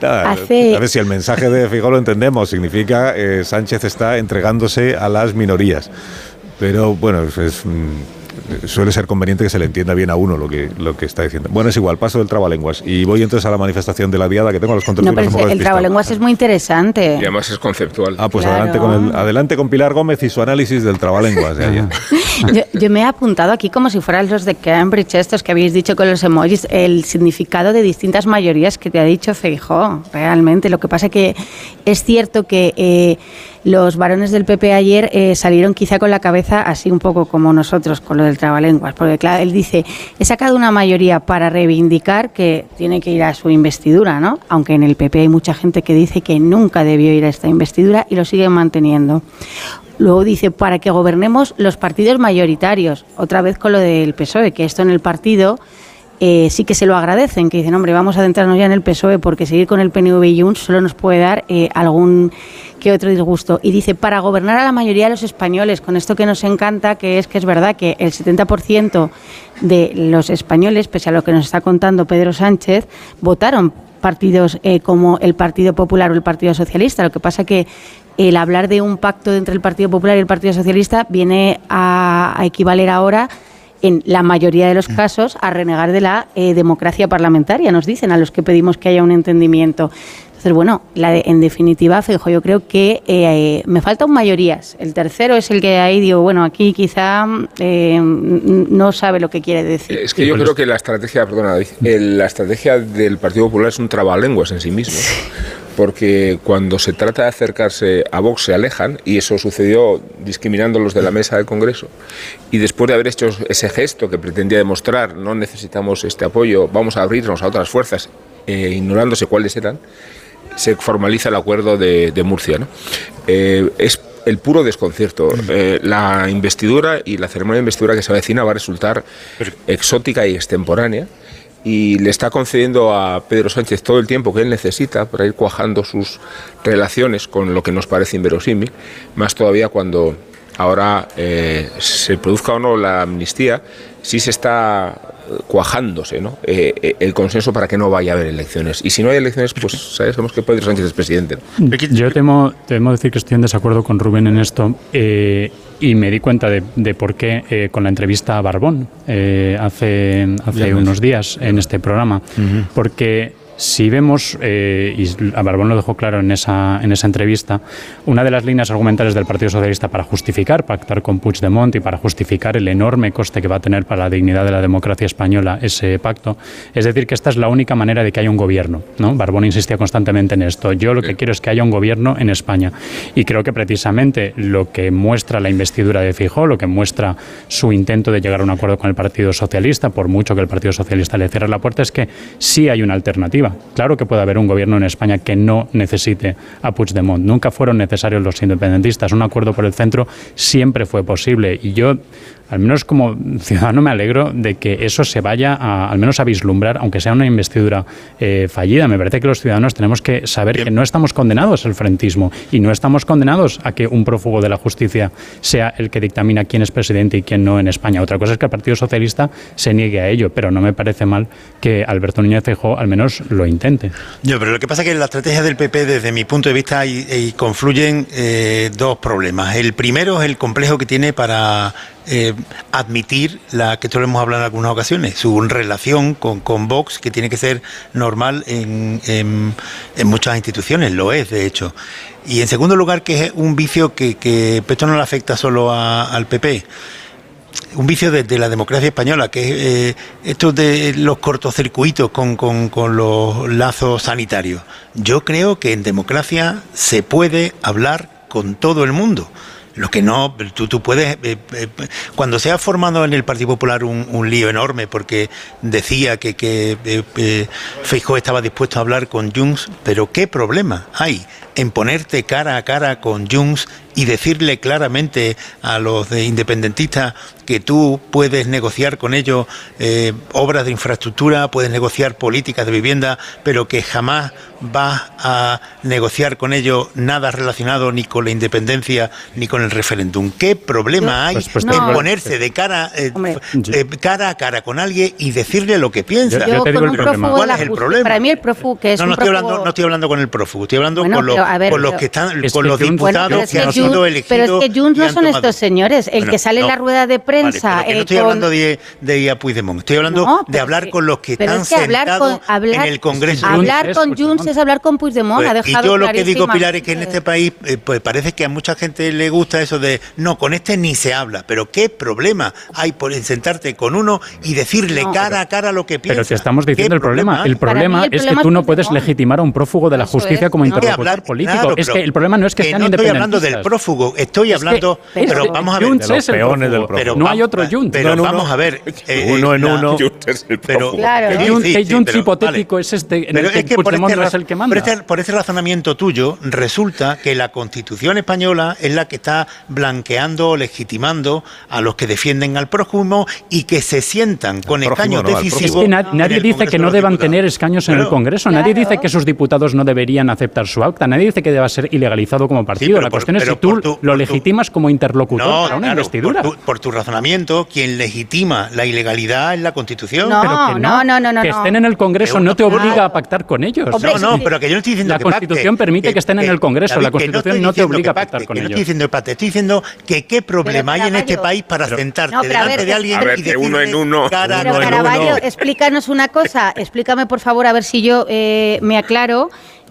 A ver si el mensaje de Fijo lo entendemos, significa eh, Sánchez está entregándose a las minorías. Pero bueno, es, suele ser conveniente que se le entienda bien a uno lo que, lo que está diciendo. Bueno, es igual, paso del trabalenguas y voy entonces a la manifestación de la diada que tengo los controles. No, pero el trabalenguas es muy interesante. Y además es conceptual. Ah, pues adelante, con el, adelante con Pilar Gómez y su análisis del trabalenguas de ayer. yo, me he apuntado aquí como si fueran los de Cambridge, estos que habéis dicho con los emojis, el significado de distintas mayorías que te ha dicho Feijó, realmente. Lo que pasa que es cierto que... Eh, los varones del PP ayer eh, salieron quizá con la cabeza así un poco como nosotros con lo del trabalenguas, porque claro, él dice, he sacado una mayoría para reivindicar que tiene que ir a su investidura, ¿no? Aunque en el PP hay mucha gente que dice que nunca debió ir a esta investidura y lo siguen manteniendo. Luego dice, para que gobernemos los partidos mayoritarios, otra vez con lo del PSOE, que esto en el partido eh, sí que se lo agradecen, que dicen, hombre, vamos a adentrarnos ya en el PSOE porque seguir con el PNV y Junts solo nos puede dar eh, algún que otro disgusto. Y dice, para gobernar a la mayoría de los españoles, con esto que nos encanta, que es que es verdad que el 70% de los españoles, pese a lo que nos está contando Pedro Sánchez, votaron partidos eh, como el Partido Popular o el Partido Socialista. Lo que pasa que el hablar de un pacto entre el Partido Popular y el Partido Socialista viene a equivaler ahora en la mayoría de los mm. casos, a renegar de la eh, democracia parlamentaria, nos dicen, a los que pedimos que haya un entendimiento. Entonces, bueno, la en definitiva, fijo, yo creo que eh, me faltan mayorías. El tercero es el que ahí digo, bueno, aquí quizá eh, no sabe lo que quiere decir. Es que yo creo que la estrategia, perdona, la estrategia del Partido Popular es un trabalenguas en sí mismo porque cuando se trata de acercarse a Vox se alejan, y eso sucedió discriminándolos de la mesa del Congreso, y después de haber hecho ese gesto que pretendía demostrar no necesitamos este apoyo, vamos a abrirnos a otras fuerzas, eh, ignorándose cuáles eran, se formaliza el acuerdo de, Murcia. Eh, es el puro desconcierto. Eh, la investidura y la ceremonia de investidura que se avecina va a resultar exótica y extemporánea y le está concediendo a Pedro Sánchez todo el tiempo que él necesita para ir cuajando sus relaciones con lo que nos parece inverosímil, más todavía cuando ahora eh, se produzca o no la amnistía, sí se está cuajándose ¿no? Eh, eh, el consenso para que no vaya a haber elecciones. Y si no hay elecciones, pues sabemos que Pedro Sánchez es presidente. Yo temo, temo decir que estoy en desacuerdo con Rubén en esto. y me di cuenta de, por qué con la entrevista a Barbón hace, hace unos días en este programa. Porque si vemos, eh, y a Barbón lo dejó claro en esa, en esa entrevista, una de las líneas argumentales del Partido Socialista para justificar pactar con Puigdemont y para justificar el enorme coste que va a tener para la dignidad de la democracia española ese pacto, es decir, que esta es la única manera de que haya un gobierno. ¿no? Barbón insistía constantemente en esto. Yo lo que quiero es que haya un gobierno en España. Y creo que precisamente lo que muestra la investidura de Fijó, lo que muestra su intento de llegar a un acuerdo con el Partido Socialista, por mucho que el Partido Socialista le cierre la puerta, es que sí hay una alternativa Claro que puede haber un gobierno en España que no necesite a Puigdemont. Nunca fueron necesarios los independentistas. Un acuerdo por el centro siempre fue posible. Y yo al menos como ciudadano me alegro de que eso se vaya a, al menos a vislumbrar, aunque sea una investidura eh, fallida. Me parece que los ciudadanos tenemos que saber que no estamos condenados al frentismo y no estamos condenados a que un prófugo de la justicia sea el que dictamina quién es presidente y quién no en España. Otra cosa es que el Partido Socialista se niegue a ello, pero no me parece mal que Alberto Núñez Feijóo al menos lo intente. Yo, pero lo que pasa es que en la estrategia del PP, desde mi punto de vista, y, confluyen eh, dos problemas. El primero es el complejo que tiene para eh, admitir la que esto lo hemos hablado en algunas ocasiones, su relación con, con Vox, que tiene que ser normal en, en, muchas instituciones, lo es de hecho. Y en segundo lugar, que es un vicio que, que esto no le afecta solo al PP un vicio de, la democracia española, que es eh, esto de los cortocircuitos con, con, con, los lazos sanitarios. Yo creo que en democracia se puede hablar con todo el mundo. Lo que no, tú, tú puedes, eh, eh, cuando se ha formado en el Partido Popular un, lío enorme porque decía que, que eh, estaba dispuesto a hablar con Junts, pero ¿qué problema hay en ponerte cara a cara con Junts y decirle claramente a los independentistas que tú puedes negociar con ellos obras de infraestructura, puedes negociar políticas de vivienda, pero que jamás vas a negociar con ellos nada relacionado ni con la independencia ni con el referéndum. ¿Qué problema hay pues, pues, en ponerse de cara, eh, eh, cara a cara con alguien y decirle lo que piensa? Yo, ¿Cuál es el problema? Para mí el prófugo que es no, no estoy hablando, no estoy hablando con el prófugo, estoy hablando con, los, con los que están, con los diputados que, Pero es que Junts no son estos señores. El que sale en la rueda de prensa. no estoy hablando de, de Puigdemont, estoy hablando de hablar con los que están sentados en el Congreso. Hablar con Junts es hablar con Puigdemont. Pues, ha dejado y yo lo que digo, Pilar, es que en este país eh, pues parece que a mucha gente le gusta eso de no, con este ni se habla. Pero qué problema hay por sentarte con uno y decirle cara a cara lo que piensa. Pero te estamos diciendo el problema. El problema es que tú no puedes legitimar a un prófugo de la justicia como interlocutor político. es que el problema no es que, sean no estoy hablando del prófugo, estoy hablando. pero vamos a ver. de los peones del prófugo. no hay otro Junts. Pero vamos a ver. Eh, uno en uno. Pero ¿qué Junts hipotético es este en el que Puigdemont este no es el que manda? Por ese razonamiento tuyo, resulta que la Constitución española es la que está blanqueando, legitimando a los que defienden al prójimo y que se sientan con escaños decisivos. nadie dice que no deban tener escaños en el Congreso, nadie dice que sus diputados no deberían aceptar su acta, nadie dice que deba ser ilegalizado como partido. la cuestión es si tú lo legitimas como interlocutor para una investidura. Por tu, razonamiento, quien legitima la ilegalidad es la Constitución. No, no, no, no, Que estén en el Congreso no te obliga a pactar con ellos. no, no, pero que yo no estoy diciendo la Constitución permite que, estén en el Congreso, la Constitución no, te obliga a pactar con ellos. No estoy diciendo pacte, estoy diciendo que qué problema hay en este país para sentarte delante de alguien y decirle uno en uno. Pero Caraballo, explícanos una cosa, explícame por favor a ver si yo eh, me aclaro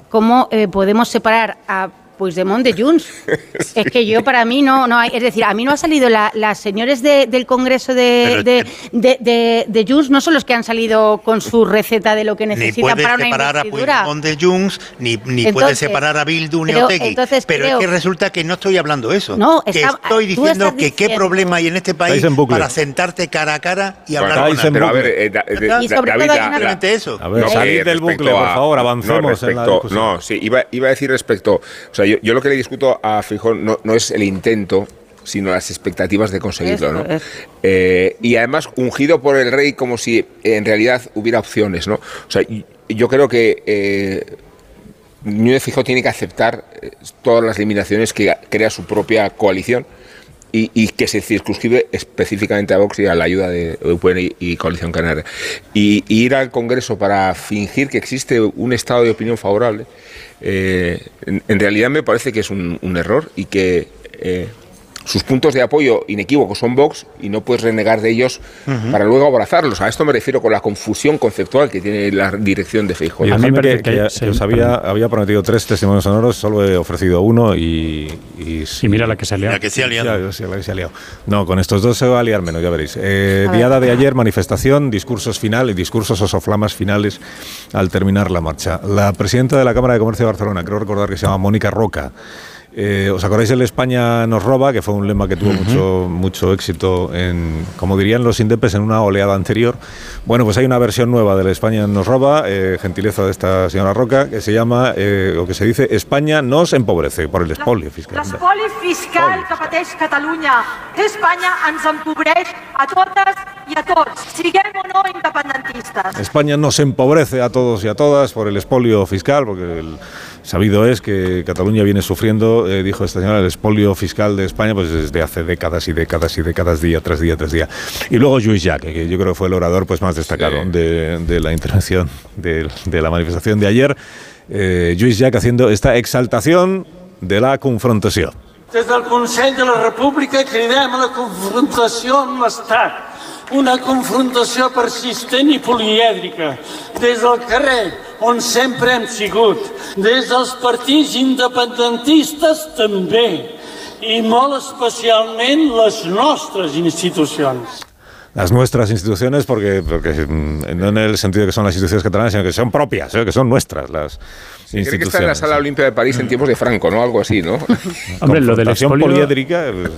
cómo eh, podemos separar a Puigdemont de Junts. es que yo, para mí, no, no hay. Es decir, a mí no ha salido. las señores del Congreso de, de, de, de, Junts no son los que han salido con su receta de lo que necesitan para una separar a Puigdemont de Junts, ni, ni puede separar a Bildu ni a Otegui. pero es que resulta que no estoy hablando eso. No, que estoy diciendo que qué problema hay en este país para sentarte cara a cara y hablar con Pero a ver, eh, y sobre David, todo eso. A ver, salir del bucle, por favor, avancemos en la discusión. No, sí, iba, iba a decir respecto... O sea, yo, lo que le discuto a Fijón no, no es el intento sino las expectativas de conseguirlo. ¿no? Eh, y además ungido por el rey como si en realidad hubiera opciones. ¿no? O sea, yo creo que eh, Núñez Fijo tiene que aceptar eh, todas las limitaciones que crea su propia coalición y, que se circunscribe específicamente a Vox y a la ayuda de UPN y, Coalición Canaria. Y, ir al Congreso para fingir que existe un estado de opinión favorable, eh, en, realidad me parece que es un, error y que eh, sus puntos de apoyo inequívocos son Vox y no puedes renegar de ellos para luego abrazarlos. A esto me refiero con la confusión conceptual que tiene la dirección de Feijóo. A mí me que, que, os había, había, prometido tres testimonios sonoros, solo he ofrecido uno y... Y, mira la que se ha liado. La que se ha liado. Sí, la que se ha liado. No, con estos dos se va a liar menos, ya veréis. Eh, diada de ayer, manifestación, discursos finales, discursos o soflamas finales al terminar la marcha. La presidenta de la Cámara de Comercio de Barcelona, creo recordar que se llama Mónica Roca, eh, ¿Os acordáis del España nos roba? Que fue un lema que tuvo mucho, mucho éxito, en, como dirían los indepes, en una oleada anterior. Bueno, pues hay una versión nueva del España nos roba, eh, gentileza de esta señora Roca, que se llama, eh, o que se dice, España nos empobrece por el espolio fiscal. L'espoli fiscal que pateix Catalunya España ens empobreix a todas y a todos, siguem o no independentistas. España nos empobrece a todos y a todas por el espolio fiscal, porque el Sabido es que Cataluña viene sufriendo, eh, dijo esta señora, el espolio fiscal de España pues desde hace décadas y décadas y décadas, día tras día tras día. Y luego Lluís Jacques, que yo creo que fue el orador pues más destacado de, la intervención de, la manifestación de ayer. Eh, Lluís Jacques haciendo esta exaltación de la confrontación. Desde el Consejo de la República cridem a la confrontació amb l'Estat, una confrontació persistent i polièdrica, des del carrer, on sempre hem sigut, des dels partits independentistes també, i molt especialment les nostres institucions. las nuestras instituciones, porque, porque mm, no en el sentido de que son las instituciones catalanas, sino que son propias, ¿eh? que son nuestras las instituciones. Tiene que estar en la Sala Olimpia de París en tiempos de Franco, ¿no? Algo así, ¿no? Hombre, lo del expolio, poliédrica, eh,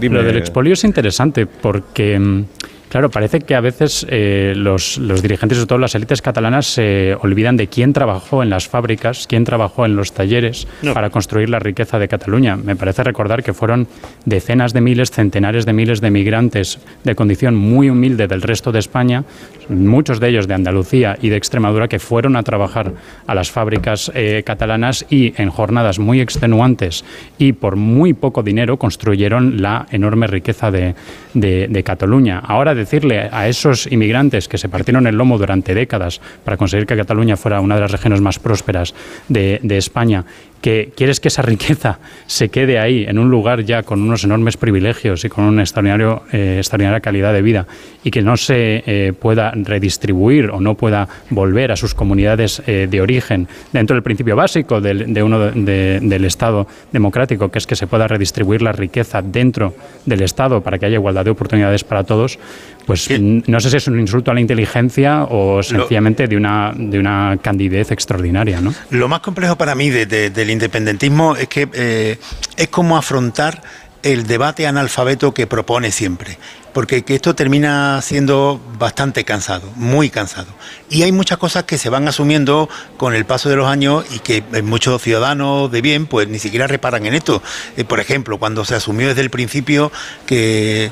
lo del expolio es interesante porque mm, Claro, parece que a veces eh, los, dirigentes, sobre todo las élites catalanas, se olvidan de quién trabajó en las fábricas, quién trabajó en los talleres para construir la riqueza de Cataluña. Me parece recordar que fueron decenas de miles, centenares de miles de migrantes de condición muy humilde del resto de España, muchos de ellos de Andalucía y de Extremadura, que fueron a trabajar a las fábricas eh, catalanas y en jornadas muy extenuantes y por muy poco dinero construyeron la enorme riqueza de, de Cataluña. Ahora, decirle a esos inmigrantes que se partieron el lomo durante décadas para conseguir que Cataluña fuera una de las regiones más prósperas de, de España que quieres que esa riqueza se quede ahí, en un lugar ya con unos enormes privilegios y con una eh, extraordinaria calidad de vida, y que no se eh, pueda redistribuir o no pueda volver a sus comunidades eh, de origen dentro del principio básico del Estado democrático, que es que se pueda redistribuir la riqueza dentro del Estado para que haya igualdad de oportunidades para todos, pues no sé si es un insulto a la inteligencia o sencillamente de una, de una candidez extraordinaria. ¿no? Lo más complejo para mí de, del independentismo es que eh, es como afrontar el debate analfabeto que propone siempre, porque esto termina siendo bastante cansado, muy cansado. Y hay muchas cosas que se van asumiendo con el paso de los años y que muchos ciudadanos de bien pues ni siquiera reparan en esto. Eh, por ejemplo, cuando se asumió desde el principio que,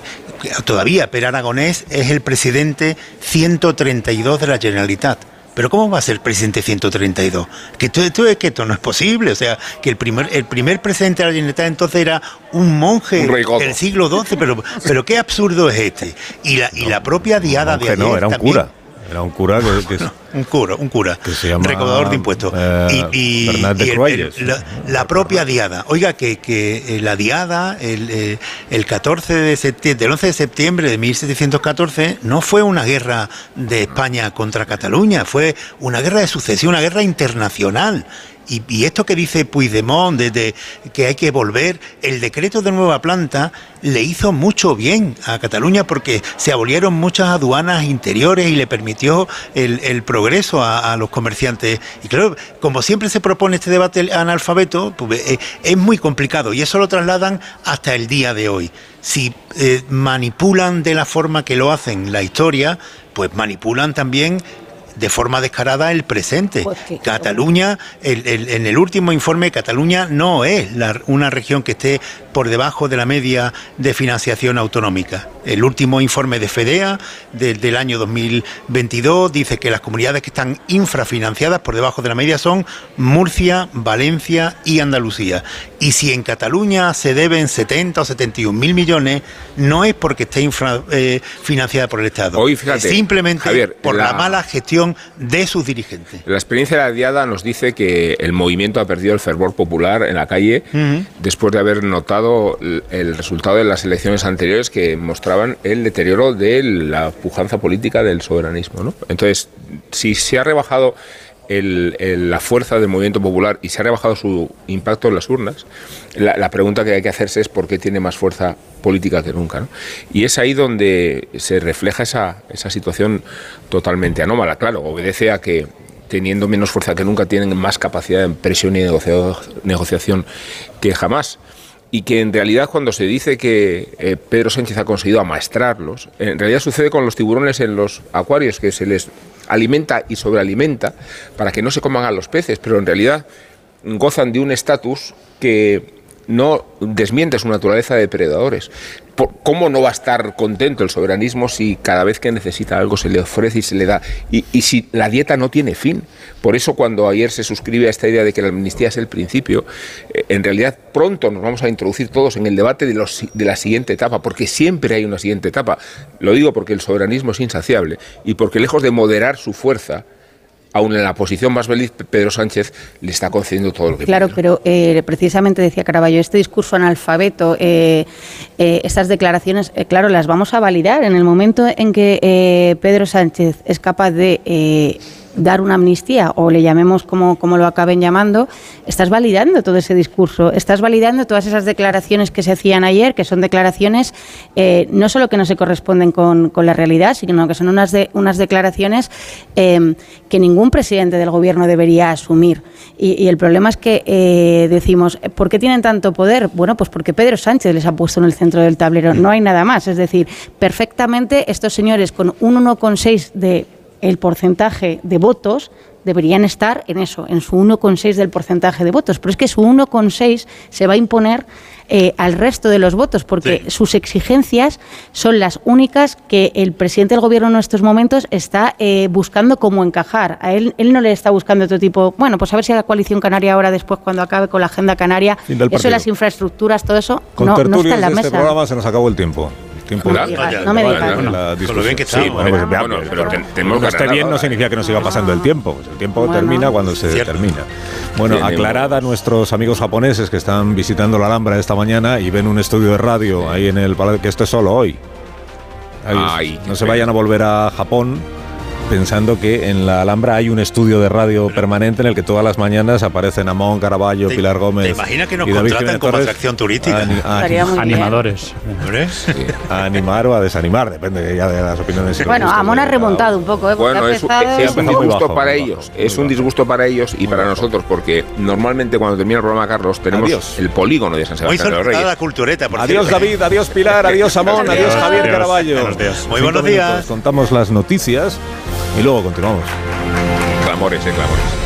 todavía Per Aragonés es el presidente 132 de la Generalitat pero ¿cómo va a ser presidente 132? Que esto, es que esto no es posible. O sea, que el primer, el primer presidente de la Generalitat entonces era un monje del siglo XII, pero, pero qué absurdo es este. Y la, y la propia diada de ayer no, era un cura. Era un cura que, un cura, un cura, que se llama, recaudador de impuestos. Eh, y, la, propia diada. Oiga, que, que eh, la diada, el, eh, el 14 de septiembre, el 11 de septiembre de 1714, no fue una guerra de España contra Cataluña, fue una guerra de sucesión, una guerra internacional. Y, esto que dice Puigdemont, de, que hay que volver, el decreto de nueva planta le hizo mucho bien a Cataluña porque se abolieron muchas aduanas interiores y le permitió el, progreso a, los comerciantes. Y claro, como siempre se propone este debate analfabeto, pues, eh, es muy complicado y eso lo trasladan hasta el día de hoy. Si eh, manipulan de la forma que lo hacen la historia, pues manipulan también de forma descarada el presente. Pues que- Cataluña, el- el- en el último informe, Cataluña no es la- una región que esté por debajo de la media de financiación autonómica. El último informe de FEDEA de- del año 2022 dice que las comunidades que están infrafinanciadas por debajo de la media son Murcia, Valencia y Andalucía. Y si en Cataluña se deben 70 o 71 mil millones, no es porque esté infrafinanciada por el Estado. Hoy, fíjate, es simplemente Javier, por la... la- mala gestión de sus dirigentes. La experiencia de la diada nos dice que el movimiento ha perdido el fervor popular en la calle después de haber notado el- el resultado de las elecciones anteriores que mostraban el deterioro de la pujanza política del soberanismo. ¿no? Entonces, si se ha rebajado la fuerza del movimiento popular y se ha rebajado su impacto en las urnas, la, pregunta que hay que hacerse es por qué tiene más fuerza política que nunca. Y es ahí donde se refleja esa, esa situación totalmente anómala. Claro, obedece a que teniendo menos fuerza que nunca tienen más capacidad de presión y negociación que jamás y que en realidad cuando se dice que eh, Pedro Sánchez ha conseguido amaestrarlos, en realidad sucede con los tiburones en los acuarios, que se les alimenta y sobrealimenta para que no se coman a los peces, pero en realidad gozan de un estatus que no desmiente su naturaleza de depredadores. ¿Cómo no va a estar contento el soberanismo si cada vez que necesita algo se le ofrece y se le da? Y, si la dieta no tiene fin. Por eso cuando ayer se suscribe a esta idea de que la amnistía es el principio, eh, en realidad pronto nos vamos a introducir todos en el debate de, de la siguiente etapa, porque siempre hay una siguiente etapa. Lo digo porque el soberanismo es insaciable y porque lejos de moderar su fuerza, aun en la posición más feliz, Pedro Sánchez le está concediendo todo lo que Claro, pero eh, precisamente decía Caraballo, este discurso analfabeto, eh, eh, estas declaraciones, eh, claro, las vamos a validar en el momento en que eh, Pedro Sánchez es capaz de eh, dar una amnistía o le llamemos como, como lo acaben llamando, estás validando todo ese discurso, estás validando todas esas declaraciones que se hacían ayer, que son declaraciones eh, no solo que no se corresponden con, la realidad, sino que son unas, unas declaraciones eh, que ningún presidente del gobierno debería asumir. Y, el problema es que eh, decimos, ¿por qué tienen tanto poder? Bueno, pues porque Pedro Sánchez les ha puesto en el centro del tablero, no hay nada más. Es decir, perfectamente estos señores con un 1,6 de el porcentaje de votos deberían estar en eso, en su 1,6 del porcentaje de votos. Pero es que su 1,6 se va a imponer eh, al resto de los votos, porque sus exigencias son las únicas que el presidente del gobierno en estos momentos está eh, buscando cómo encajar. A él, él no le está buscando otro tipo, bueno, pues a ver si la coalición canaria ahora después, cuando acabe con la agenda canaria, eso de las infraestructuras, todo eso, Con no, no está en la de mesa. este programa se nos acabó el tiempo. Tiempo No me digas, no me de- digas. de la Con lo discusión. bien que Sí, estamos, bueno, ¿eh? pues, vea, Bueno, pero pero ten- tenemos que esté bien no significa que no siga pasando el tiempo. Pues el tiempo Bueno. termina cuando se Cierto. termina. Bueno, Bien, aclarada a nuestros amigos japoneses que están visitando la Alhambra esta mañana y ven un estudio de radio ahí en el palacio, que esto es solo hoy. Ahí. Ay, no se vayan a volver a Japón pensando que en la Alhambra hay un estudio de radio permanente en el que todas las mañanas aparecen Amón, Caraballo, ¿Te- Pilar Gómez. te imaginas que nos contratan Jiménez como Torres atracción turística? a a-. Animadores. A animar o a desanimar, depende ya de las opiniones. Bueno, Amón ha remontado un poco, ¿eh? Bueno, ha es, un- empezado- es un empezado muy disgusto bajo, para ellos, bajo, es un disgusto para ellos y para bajo. nosotros, porque normalmente cuando termina el programa, Carlos, tenemos Adiós. el polígono de San Sebastián de los solicitada Reyes. la cultureta, por Adiós cierto. David, adiós Pilar, adiós Amón, adiós Javier Adiós. Caraballo. Muy buenos días. Contamos las noticias y luego continuamos. Clamores, eh, clamores.